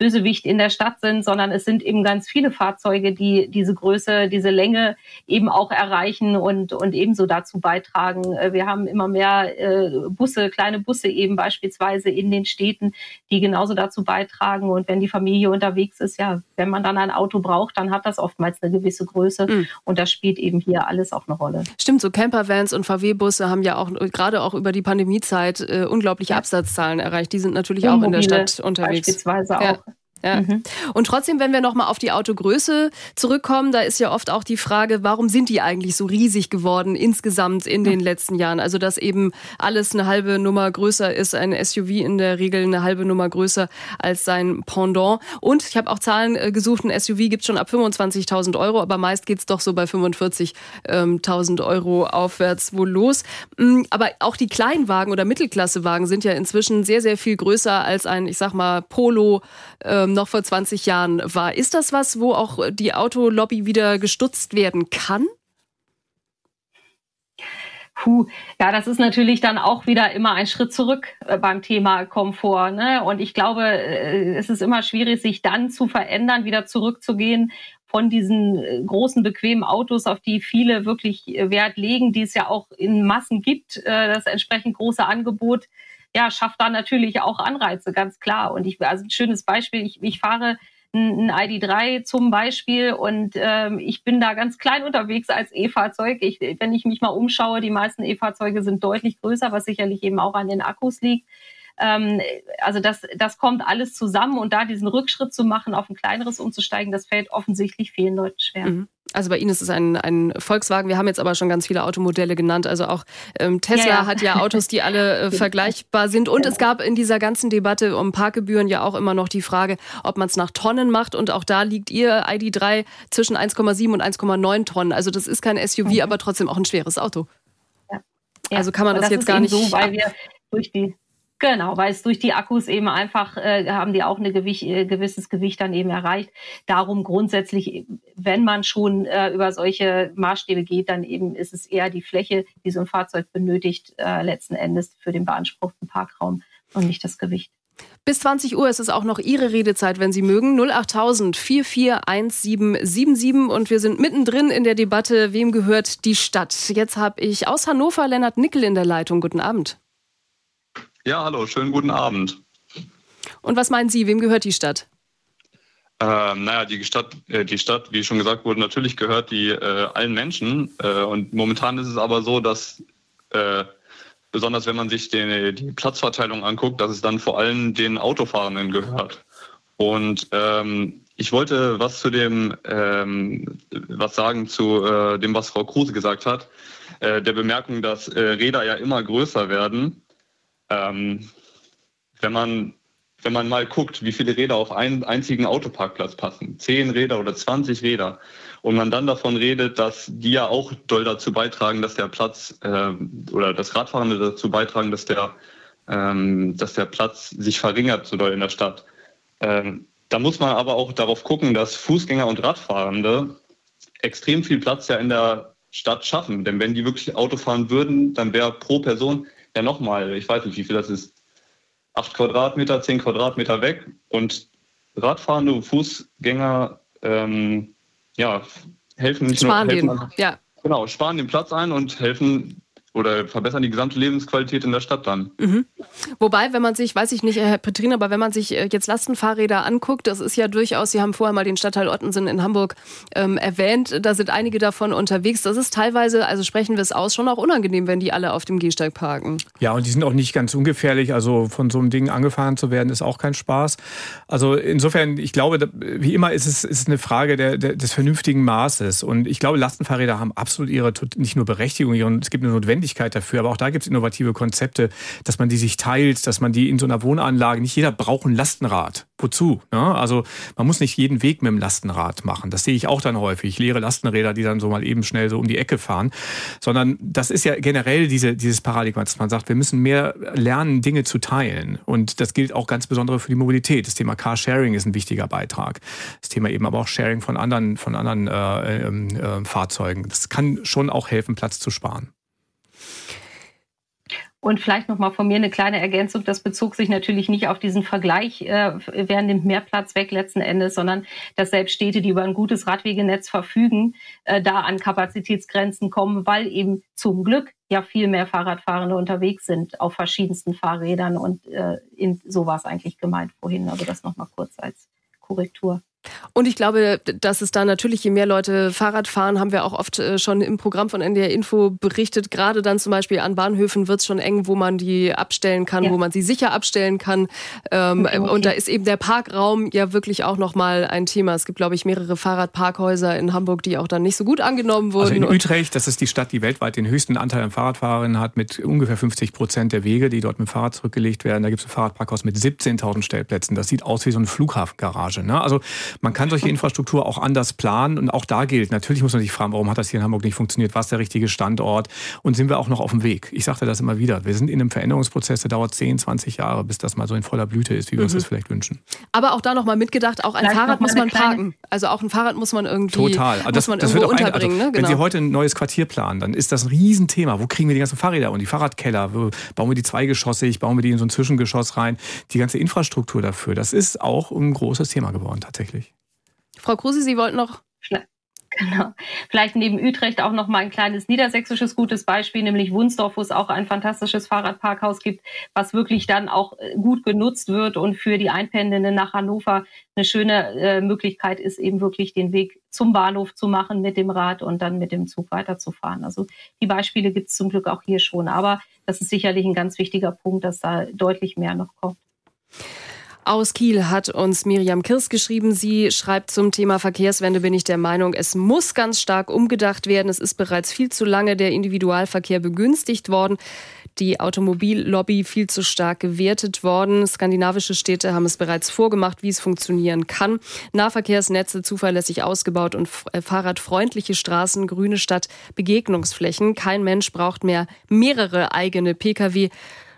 Bösewicht in der Stadt sind, sondern es sind eben ganz viele Fahrzeuge, die diese Größe, diese Länge eben auch erreichen und, und ebenso dazu beitragen. Äh, wir haben immer mehr äh, Busse, kleine Busse eben beispielsweise in den Städten, die genauso dazu beitragen. Und wenn die Familie unterwegs ist, ja, wenn man dann ein Auto braucht, dann hat das oftmals eine gewisse Größe. Mhm. Und das spielt eben hier alles auch eine Rolle. Stimmt, so Campervans und VW-Busse haben ja auch gerade auch über die Pandemiezeit äh, unglaubliche ja. Absatzzahlen erreicht. Die sind natürlich auch in der Stadt unterwegs. Beispielsweise ja. auch. Ja. Mhm. Und trotzdem, wenn wir nochmal auf die Autogröße zurückkommen, da ist ja oft auch die Frage, warum sind die eigentlich so riesig geworden insgesamt in den letzten Jahren? Also, dass eben alles eine halbe Nummer größer ist, ein SUV in der Regel eine halbe Nummer größer als sein Pendant. Und ich habe auch Zahlen äh, gesucht, ein SUV gibt schon ab 25.000 Euro, aber meist geht's doch so bei 45.000 Euro aufwärts wohl los. Mm, aber auch die Kleinwagen oder Mittelklassewagen sind ja inzwischen sehr, sehr viel größer als ein, ich sag mal, Polo. Ähm, ähm, noch vor 20 Jahren war. Ist das was, wo auch die Autolobby wieder gestutzt werden kann? Puh, ja, das ist natürlich dann auch wieder immer ein Schritt zurück äh, beim Thema Komfort. Ne? Und ich glaube, äh, es ist immer schwierig, sich dann zu verändern, wieder zurückzugehen von diesen äh, großen, bequemen Autos, auf die viele wirklich Wert legen, die es ja auch in Massen gibt, das entsprechend große Angebot ja, schafft da natürlich auch Anreize, ganz klar. Und ich, also ein schönes Beispiel, ich, ich fahre ein ID3 zum Beispiel und ähm, ich bin da ganz klein unterwegs als E-Fahrzeug. Ich, wenn ich mich mal umschaue, die meisten E-Fahrzeuge sind deutlich größer, was sicherlich eben auch an den Akkus liegt. Ähm, also das, das kommt alles zusammen und da diesen Rückschritt zu machen, auf ein kleineres umzusteigen, das fällt offensichtlich vielen Leuten schwer. Mhm. Also bei Ihnen ist es ein, ein Volkswagen. Wir haben jetzt aber schon ganz viele Automodelle genannt. Also auch ähm, Tesla ja, ja. hat ja Autos, die alle äh, vergleichbar sind. Und es gab in dieser ganzen Debatte um Parkgebühren ja auch immer noch die Frage, ob man es nach Tonnen macht. Und auch da liegt Ihr ID3 zwischen 1,7 und 1,9 Tonnen. Also das ist kein SUV, mhm. aber trotzdem auch ein schweres Auto. Ja. Also kann man das, das jetzt gar nicht. So, weil wir durch die Genau, weil es durch die Akkus eben einfach äh, haben die auch ein Gewicht, äh, gewisses Gewicht dann eben erreicht. Darum grundsätzlich, wenn man schon äh, über solche Maßstäbe geht, dann eben ist es eher die Fläche, die so ein Fahrzeug benötigt, äh, letzten Endes für den beanspruchten Parkraum und nicht das Gewicht. Bis 20 Uhr ist es auch noch Ihre Redezeit, wenn Sie mögen. 08000 441777 und wir sind mittendrin in der Debatte, wem gehört die Stadt? Jetzt habe ich aus Hannover Lennart Nickel in der Leitung. Guten Abend. Ja, hallo, schönen guten Abend. Und was meinen Sie, wem gehört die Stadt? Ähm, naja, die Stadt, äh, die Stadt, wie schon gesagt wurde, natürlich gehört die äh, allen Menschen. Äh, und momentan ist es aber so, dass äh, besonders wenn man sich den, die Platzverteilung anguckt, dass es dann vor allem den Autofahrenden gehört. Und ähm, ich wollte was zu dem, ähm, was sagen zu äh, dem, was Frau Kruse gesagt hat, äh, der Bemerkung, dass Räder ja immer größer werden. Ähm, wenn man wenn man mal guckt, wie viele Räder auf einen einzigen Autoparkplatz passen, zehn Räder oder 20 Räder, und man dann davon redet, dass die ja auch doll dazu beitragen, dass der Platz äh, oder das Radfahrende dazu beitragen, dass der, ähm, dass der Platz sich verringert so doll in der Stadt. Ähm, da muss man aber auch darauf gucken, dass Fußgänger und Radfahrende extrem viel Platz ja in der Stadt schaffen. Denn wenn die wirklich Auto fahren würden, dann wäre pro Person ja nochmal, ich weiß nicht, wie viel das ist, acht Quadratmeter, zehn Quadratmeter weg und Radfahrende Fußgänger ähm, ja, helfen nicht sparen nur helfen, den, ja. Genau, sparen den Platz ein und helfen oder verbessern die gesamte Lebensqualität in der Stadt dann. Mhm. Wobei, wenn man sich, weiß ich nicht, Herr Petrin, aber wenn man sich äh, jetzt Lastenfahrräder anguckt, das ist ja durchaus, Sie haben vorher mal den Stadtteil Ottensen in Hamburg ähm, erwähnt, da sind einige davon unterwegs. Das ist teilweise, also sprechen wir es aus, schon auch unangenehm, wenn die alle auf dem Gehsteig parken. Ja, und die sind auch nicht ganz ungefährlich. Also von so einem Ding angefahren zu werden, ist auch kein Spaß. Also insofern, ich glaube, wie immer ist es ist eine Frage der, der, des vernünftigen Maßes. Und ich glaube, Lastenfahrräder haben absolut ihre, nicht nur Berechtigung, es gibt eine Notwendigkeit, Notwendigkeit dafür. Aber auch da gibt es innovative Konzepte, dass man die sich teilt, dass man die in so einer Wohnanlage, nicht jeder braucht ein Lastenrad. Wozu? Ne? Also man muss nicht jeden Weg mit dem Lastenrad machen. Das sehe ich auch dann häufig. Leere Lastenräder, die dann so mal eben schnell so um die Ecke fahren. Sondern das ist ja generell diese, dieses Paradigma, dass man sagt, wir müssen mehr lernen, Dinge zu teilen. Und das gilt auch ganz besonders für die Mobilität. Das Thema Carsharing ist ein wichtiger Beitrag. Das Thema eben aber auch Sharing von anderen, von anderen äh, äh, Fahrzeugen. Das kann schon auch helfen, Platz zu sparen. Und vielleicht nochmal von mir eine kleine Ergänzung. Das bezog sich natürlich nicht auf diesen Vergleich, äh, wer nimmt mehr Platz weg letzten Endes, sondern dass selbst Städte, die über ein gutes Radwegenetz verfügen, äh, da an Kapazitätsgrenzen kommen, weil eben zum Glück ja viel mehr Fahrradfahrende unterwegs sind auf verschiedensten Fahrrädern. Und äh, in, so war es eigentlich gemeint vorhin. Also das nochmal kurz als Korrektur. Und ich glaube, dass es da natürlich, je mehr Leute Fahrrad fahren, haben wir auch oft äh, schon im Programm von NDR Info berichtet. Gerade dann zum Beispiel an Bahnhöfen wird es schon eng, wo man die abstellen kann, ja. wo man sie sicher abstellen kann. Ähm, okay. Und da ist eben der Parkraum ja wirklich auch nochmal ein Thema. Es gibt, glaube ich, mehrere Fahrradparkhäuser in Hamburg, die auch dann nicht so gut angenommen wurden. Also in Utrecht, das ist die Stadt, die weltweit den höchsten Anteil an Fahrradfahrerinnen hat, mit ungefähr 50 Prozent der Wege, die dort mit Fahrrad zurückgelegt werden. Da gibt es ein Fahrradparkhaus mit 17.000 Stellplätzen. Das sieht aus wie so eine Flughafengarage. Ne? Also man kann solche Infrastruktur auch anders planen und auch da gilt, natürlich muss man sich fragen, warum hat das hier in Hamburg nicht funktioniert, was ist der richtige Standort und sind wir auch noch auf dem Weg? Ich sagte das immer wieder, wir sind in einem Veränderungsprozess, der dauert 10, 20 Jahre, bis das mal so in voller Blüte ist, wie wir mhm. uns das vielleicht wünschen. Aber auch da nochmal mitgedacht, auch ein Vielleicht Fahrrad muss man parken. Also auch ein Fahrrad muss man irgendwie Total. Also das, man das irgendwo wird auch unterbringen. Ein, also, ne? genau. Wenn Sie heute ein neues Quartier planen, dann ist das ein Riesenthema. Wo kriegen wir die ganzen Fahrräder und die Fahrradkeller? Wo bauen wir die zweigeschossig? Bauen wir die in so ein Zwischengeschoss rein? Die ganze Infrastruktur dafür, das ist auch ein großes Thema geworden tatsächlich. Frau Kruse, Sie wollten noch. Genau. Vielleicht neben Utrecht auch noch mal ein kleines niedersächsisches gutes Beispiel, nämlich Wunsdorf, wo es auch ein fantastisches Fahrradparkhaus gibt, was wirklich dann auch äh, gut genutzt wird und für die Einpendelnden nach Hannover eine schöne äh, Möglichkeit ist, eben wirklich den Weg zum Bahnhof zu machen mit dem Rad und dann mit dem Zug weiterzufahren. Also die Beispiele gibt es zum Glück auch hier schon. Aber das ist sicherlich ein ganz wichtiger Punkt, dass da deutlich mehr noch kommt. Aus Kiel hat uns Miriam Kirs geschrieben. Sie schreibt zum Thema Verkehrswende, bin ich der Meinung, es muss ganz stark umgedacht werden. Es ist bereits viel zu lange der Individualverkehr begünstigt worden die Automobillobby viel zu stark gewertet worden. Skandinavische Städte haben es bereits vorgemacht, wie es funktionieren kann. Nahverkehrsnetze zuverlässig ausgebaut und äh, fahrradfreundliche Straßen, grüne Stadt, Begegnungsflächen. Kein Mensch braucht mehr mehrere eigene Pkw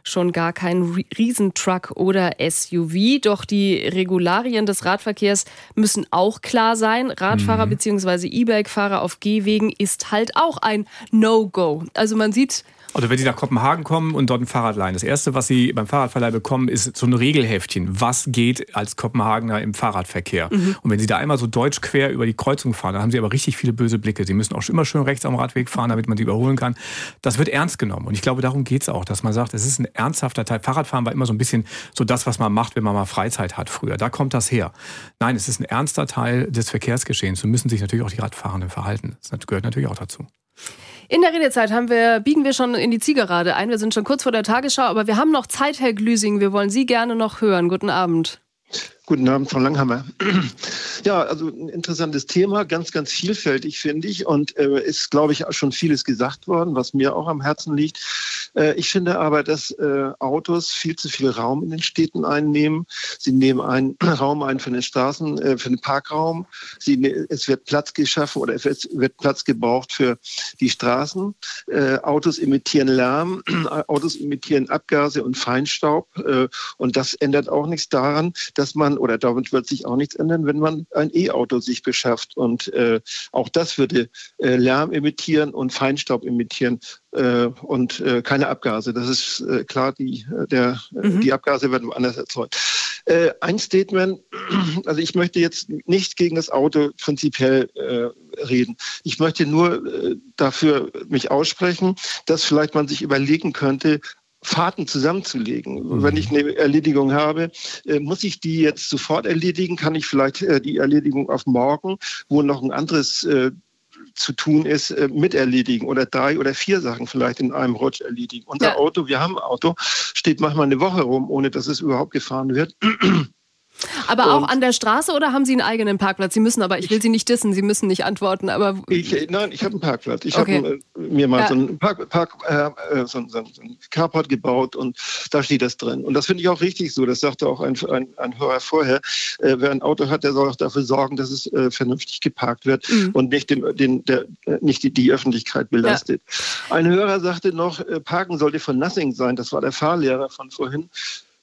schon gar kein Riesentruck oder SUV. Doch die Regularien des Radverkehrs müssen auch klar sein. Radfahrer mhm. bzw. E-Bike-Fahrer auf Gehwegen ist halt auch ein No-Go. Also man sieht oder wenn Sie nach Kopenhagen kommen und dort ein Fahrrad leihen, das Erste, was Sie beim Fahrradverleih bekommen, ist so ein Regelheftchen. Was geht als Kopenhagener im Fahrradverkehr? Mhm. Und wenn Sie da einmal so deutsch quer über die Kreuzung fahren, dann haben Sie aber richtig viele böse Blicke. Sie müssen auch immer schön rechts am Radweg fahren, damit man Sie überholen kann. Das wird ernst genommen. Und ich glaube, darum geht es auch, dass man sagt, es ist ein ernsthafter Teil. Fahrradfahren war immer so ein bisschen so das, was man macht, wenn man mal Freizeit hat früher. Da kommt das her. Nein, es ist ein ernster Teil des Verkehrsgeschehens. So müssen sich natürlich auch die Radfahrenden verhalten. Das gehört natürlich auch dazu. In der Redezeit haben wir, biegen wir schon in die Zielgerade ein. Wir sind schon kurz vor der Tagesschau, aber wir haben noch Zeit, Herr Glüsing. Wir wollen Sie gerne noch hören. Guten Abend. Guten Abend, Frau Langhammer. Ja, also ein interessantes Thema, ganz, ganz vielfältig, finde ich. Und äh, ist, glaube ich, schon vieles gesagt worden, was mir auch am Herzen liegt. Äh, ich finde aber, dass äh, Autos viel zu viel Raum in den Städten einnehmen. Sie nehmen einen Raum ein für den Straßen, äh, für den Parkraum. Sie, ne, es wird Platz geschaffen oder es wird Platz gebraucht für die Straßen. Äh, Autos emittieren Lärm, Autos emittieren Abgase und Feinstaub. Äh, und das ändert auch nichts daran, dass man oder damit wird sich auch nichts ändern, wenn man ein E-Auto sich beschafft. Und äh, auch das würde äh, Lärm emittieren und Feinstaub emittieren äh, und äh, keine Abgase. Das ist äh, klar, die, äh, der, mhm. die Abgase werden woanders erzeugt. Ein Statement, also ich möchte jetzt nicht gegen das Auto prinzipiell reden. Ich möchte nur dafür mich aussprechen, dass vielleicht man sich überlegen könnte, Fahrten zusammenzulegen. Mhm. Wenn ich eine Erledigung habe, äh, muss ich die jetzt sofort erledigen? Kann ich vielleicht äh, die Erledigung auf morgen, wo noch ein anderes äh, zu tun ist, miterledigen oder drei oder vier Sachen vielleicht in einem Rutsch erledigen. Unser ja. Auto, wir haben ein Auto, steht manchmal eine Woche rum, ohne dass es überhaupt gefahren wird. Aber und auch an der Straße oder haben Sie einen eigenen Parkplatz? Sie müssen aber, ich will Sie nicht dissen, Sie müssen nicht antworten, aber. Ich, nein, ich habe einen Parkplatz. Ich okay. habe äh, mir mal ja. so einen Park, Park äh, äh, so, so, so ein Carport gebaut und da steht das drin. Und das finde ich auch richtig so. Das sagte auch ein, ein, ein Hörer vorher. Äh, wer ein Auto hat, der soll auch dafür sorgen, dass es äh, vernünftig geparkt wird mhm. und nicht, dem, den, der, äh, nicht die, die Öffentlichkeit belastet. Ja. Ein Hörer sagte noch, Parken sollte von Nothing sein. Das war der Fahrlehrer von vorhin.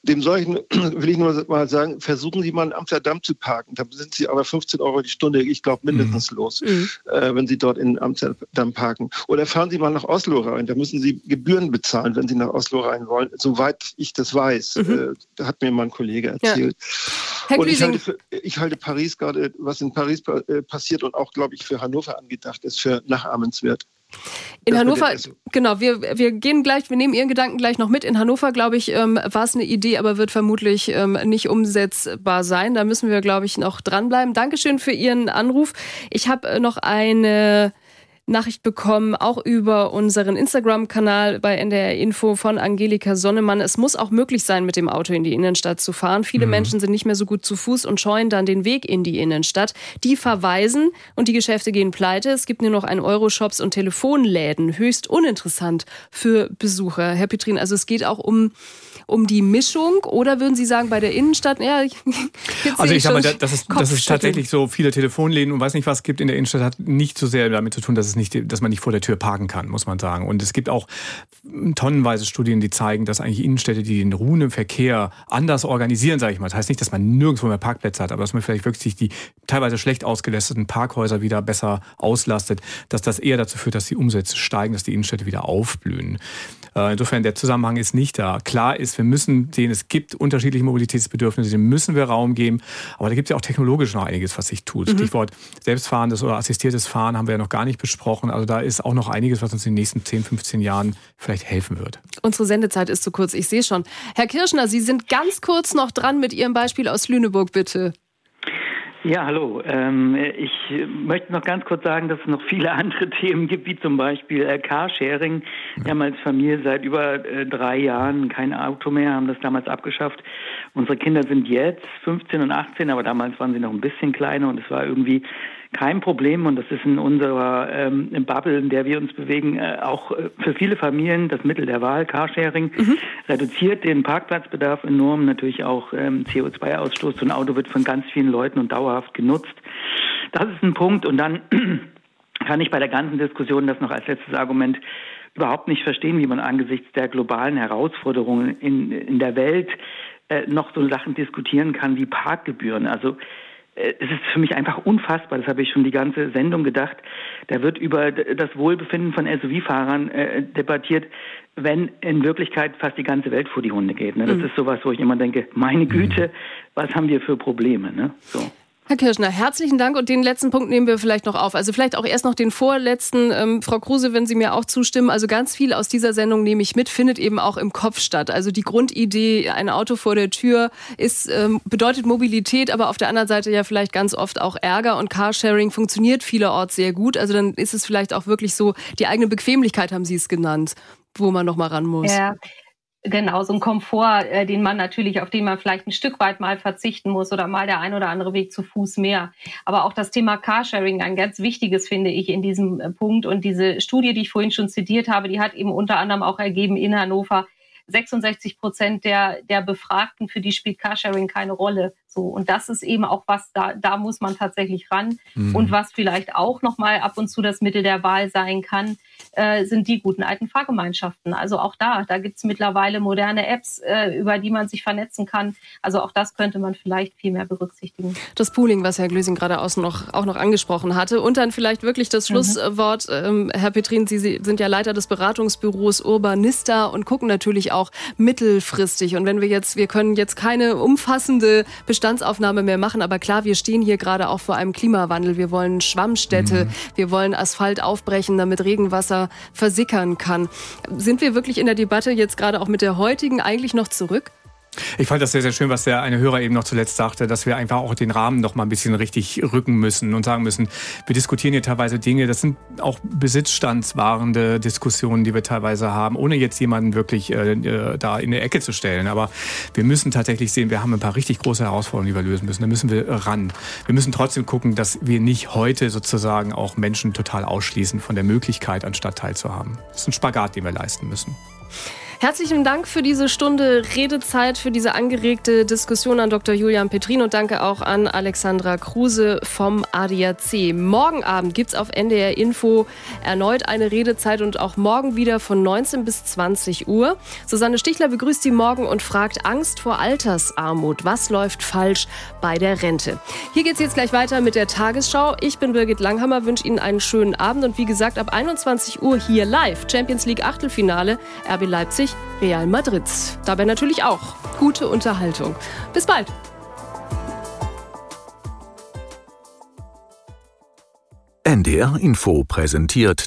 Dem solchen will ich nur mal sagen, versuchen Sie mal in Amsterdam zu parken. Da sind Sie aber 15 Euro die Stunde, ich glaube, mindestens mhm. los, mhm. Äh, wenn Sie dort in Amsterdam parken. Oder fahren Sie mal nach Oslo rein. Da müssen Sie Gebühren bezahlen, wenn Sie nach Oslo rein wollen. Soweit ich das weiß. Mhm. Äh, hat mir mein Kollege erzählt. Ja. und ich halte, ich halte, Paris gerade, was in Paris äh, passiert und auch, glaube ich, für Hannover angedacht ist, für nachahmenswert. In das Hannover, genau, wir, wir gehen gleich, wir nehmen Ihren Gedanken gleich noch mit. In Hannover, glaube ich, ähm, war es eine Idee, aber wird vermutlich ähm, nicht umsetzbar sein. Da müssen wir, glaube ich, noch dranbleiben. Dankeschön für Ihren Anruf. Ich habe äh, noch eine Nachricht bekommen, auch über unseren Instagram-Kanal bei NDR Info von Angelika Sonnemann. Es muss auch möglich sein, mit dem Auto in die Innenstadt zu fahren. Viele mhm. Menschen sind nicht mehr so gut zu Fuß und scheuen dann den Weg in die Innenstadt. Die verweisen und die Geschäfte gehen pleite. Es gibt nur noch ein Euro-Shops und Telefonläden. Höchst uninteressant für Besucher. Herr Petrin, also es geht auch um um die Mischung oder würden Sie sagen, bei der Innenstadt, ja, Also ich sag mal, dass es, dass es tatsächlich so viele Telefonläden und weiß nicht was gibt in der Innenstadt, hat nicht so sehr damit zu tun, dass es nicht, dass man nicht vor der Tür parken kann, muss man sagen. Und es gibt auch tonnenweise Studien, die zeigen, dass eigentlich Innenstädte, die den ruhenden Verkehr anders organisieren, sage ich mal. Das heißt nicht, dass man nirgendwo mehr Parkplätze hat, aber dass man vielleicht wirklich die teilweise schlecht ausgelasteten Parkhäuser wieder besser auslastet, dass das eher dazu führt, dass die Umsätze steigen, dass die Innenstädte wieder aufblühen. Äh, insofern der Zusammenhang ist nicht da. Klar ist, wir müssen sehen, es gibt unterschiedliche Mobilitätsbedürfnisse, dem müssen wir Raum geben. Aber da gibt es ja auch technologisch noch einiges, was sich tut. Mhm. Stichwort selbstfahrendes oder assistiertes Fahren haben wir ja noch gar nicht besprochen. Also da ist auch noch einiges, was uns in den nächsten 10, 15 Jahren vielleicht helfen wird. Unsere Sendezeit ist zu kurz, ich sehe schon. Herr Kirschner, Sie sind ganz kurz noch dran mit Ihrem Beispiel aus Lüneburg, bitte. Ja, hallo. Ähm, ich möchte noch ganz kurz sagen, dass es noch viele andere Themen gibt, wie zum Beispiel äh, Carsharing. Wir haben als Familie seit über äh, drei Jahren kein Auto mehr, haben das damals abgeschafft. Unsere Kinder sind jetzt 15 und 18, aber damals waren sie noch ein bisschen kleiner und es war irgendwie kein Problem und das ist in unserer ähm, Bubble, in der wir uns bewegen, äh, auch äh, für viele Familien das Mittel der Wahl. Carsharing mhm. reduziert den Parkplatzbedarf enorm, natürlich auch ähm, CO2-Ausstoß. So ein Auto wird von ganz vielen Leuten und dauerhaft genutzt. Das ist ein Punkt und dann kann ich bei der ganzen Diskussion das noch als letztes Argument überhaupt nicht verstehen, wie man angesichts der globalen Herausforderungen in, in der Welt äh, noch so Sachen diskutieren kann wie Parkgebühren. Also es ist für mich einfach unfassbar, das habe ich schon die ganze Sendung gedacht. Da wird über das Wohlbefinden von SUV-Fahrern äh, debattiert, wenn in Wirklichkeit fast die ganze Welt vor die Hunde geht. Ne? Das mhm. ist sowas, wo ich immer denke, meine Güte, was haben wir für Probleme? Ne? So. Herr Kirschner, herzlichen Dank und den letzten Punkt nehmen wir vielleicht noch auf. Also vielleicht auch erst noch den vorletzten. Ähm, Frau Kruse, wenn Sie mir auch zustimmen. Also ganz viel aus dieser Sendung nehme ich mit, findet eben auch im Kopf statt. Also die Grundidee, ein Auto vor der Tür ist, ähm, bedeutet Mobilität, aber auf der anderen Seite ja vielleicht ganz oft auch Ärger und Carsharing funktioniert vielerorts sehr gut. Also dann ist es vielleicht auch wirklich so, die eigene Bequemlichkeit haben Sie es genannt, wo man noch mal ran muss. Ja. Genau, so ein Komfort, äh, den man natürlich, auf den man vielleicht ein Stück weit mal verzichten muss oder mal der ein oder andere Weg zu Fuß mehr. Aber auch das Thema Carsharing, ein ganz wichtiges, finde ich, in diesem äh, Punkt. Und diese Studie, die ich vorhin schon zitiert habe, die hat eben unter anderem auch ergeben in Hannover, 66 Prozent der, der Befragten, für die spielt Carsharing keine Rolle. So, und das ist eben auch was, da, da muss man tatsächlich ran. Mhm. Und was vielleicht auch nochmal ab und zu das Mittel der Wahl sein kann, äh, sind die guten alten Fahrgemeinschaften. Also auch da, da gibt es mittlerweile moderne Apps, äh, über die man sich vernetzen kann. Also auch das könnte man vielleicht viel mehr berücksichtigen. Das Pooling, was Herr Glösing gerade auch noch, auch noch angesprochen hatte. Und dann vielleicht wirklich das mhm. Schlusswort. Mhm. Ähm, Herr Petrin, Sie sind ja Leiter des Beratungsbüros Urbanista und gucken natürlich auch mittelfristig. Und wenn wir jetzt, wir können jetzt keine umfassende Bestandsaufnahme mehr machen. Aber klar, wir stehen hier gerade auch vor einem Klimawandel. Wir wollen Schwammstädte, mhm. wir wollen Asphalt aufbrechen, damit Regenwasser versickern kann. Sind wir wirklich in der Debatte jetzt gerade auch mit der heutigen eigentlich noch zurück? Ich fand das sehr, sehr schön, was der eine Hörer eben noch zuletzt sagte, dass wir einfach auch den Rahmen noch mal ein bisschen richtig rücken müssen und sagen müssen, wir diskutieren hier teilweise Dinge, das sind auch besitzstandswahrende Diskussionen, die wir teilweise haben, ohne jetzt jemanden wirklich äh, äh, da in der Ecke zu stellen. Aber wir müssen tatsächlich sehen, wir haben ein paar richtig große Herausforderungen, die wir lösen müssen. Da müssen wir ran. Wir müssen trotzdem gucken, dass wir nicht heute sozusagen auch Menschen total ausschließen von der Möglichkeit, an Stadtteil zu haben. Das ist ein Spagat, den wir leisten müssen. Herzlichen Dank für diese Stunde Redezeit, für diese angeregte Diskussion an Dr. Julian Petrin und danke auch an Alexandra Kruse vom ADAC. Morgen Abend gibt es auf NDR Info erneut eine Redezeit und auch morgen wieder von 19 bis 20 Uhr. Susanne Stichler begrüßt Sie morgen und fragt Angst vor Altersarmut. Was läuft falsch bei der Rente? Hier geht es jetzt gleich weiter mit der Tagesschau. Ich bin Birgit Langhammer, wünsche Ihnen einen schönen Abend und wie gesagt ab 21 Uhr hier live Champions League Achtelfinale RB Leipzig Real Madrid. Dabei natürlich auch gute Unterhaltung. Bis bald. NDR Info präsentiert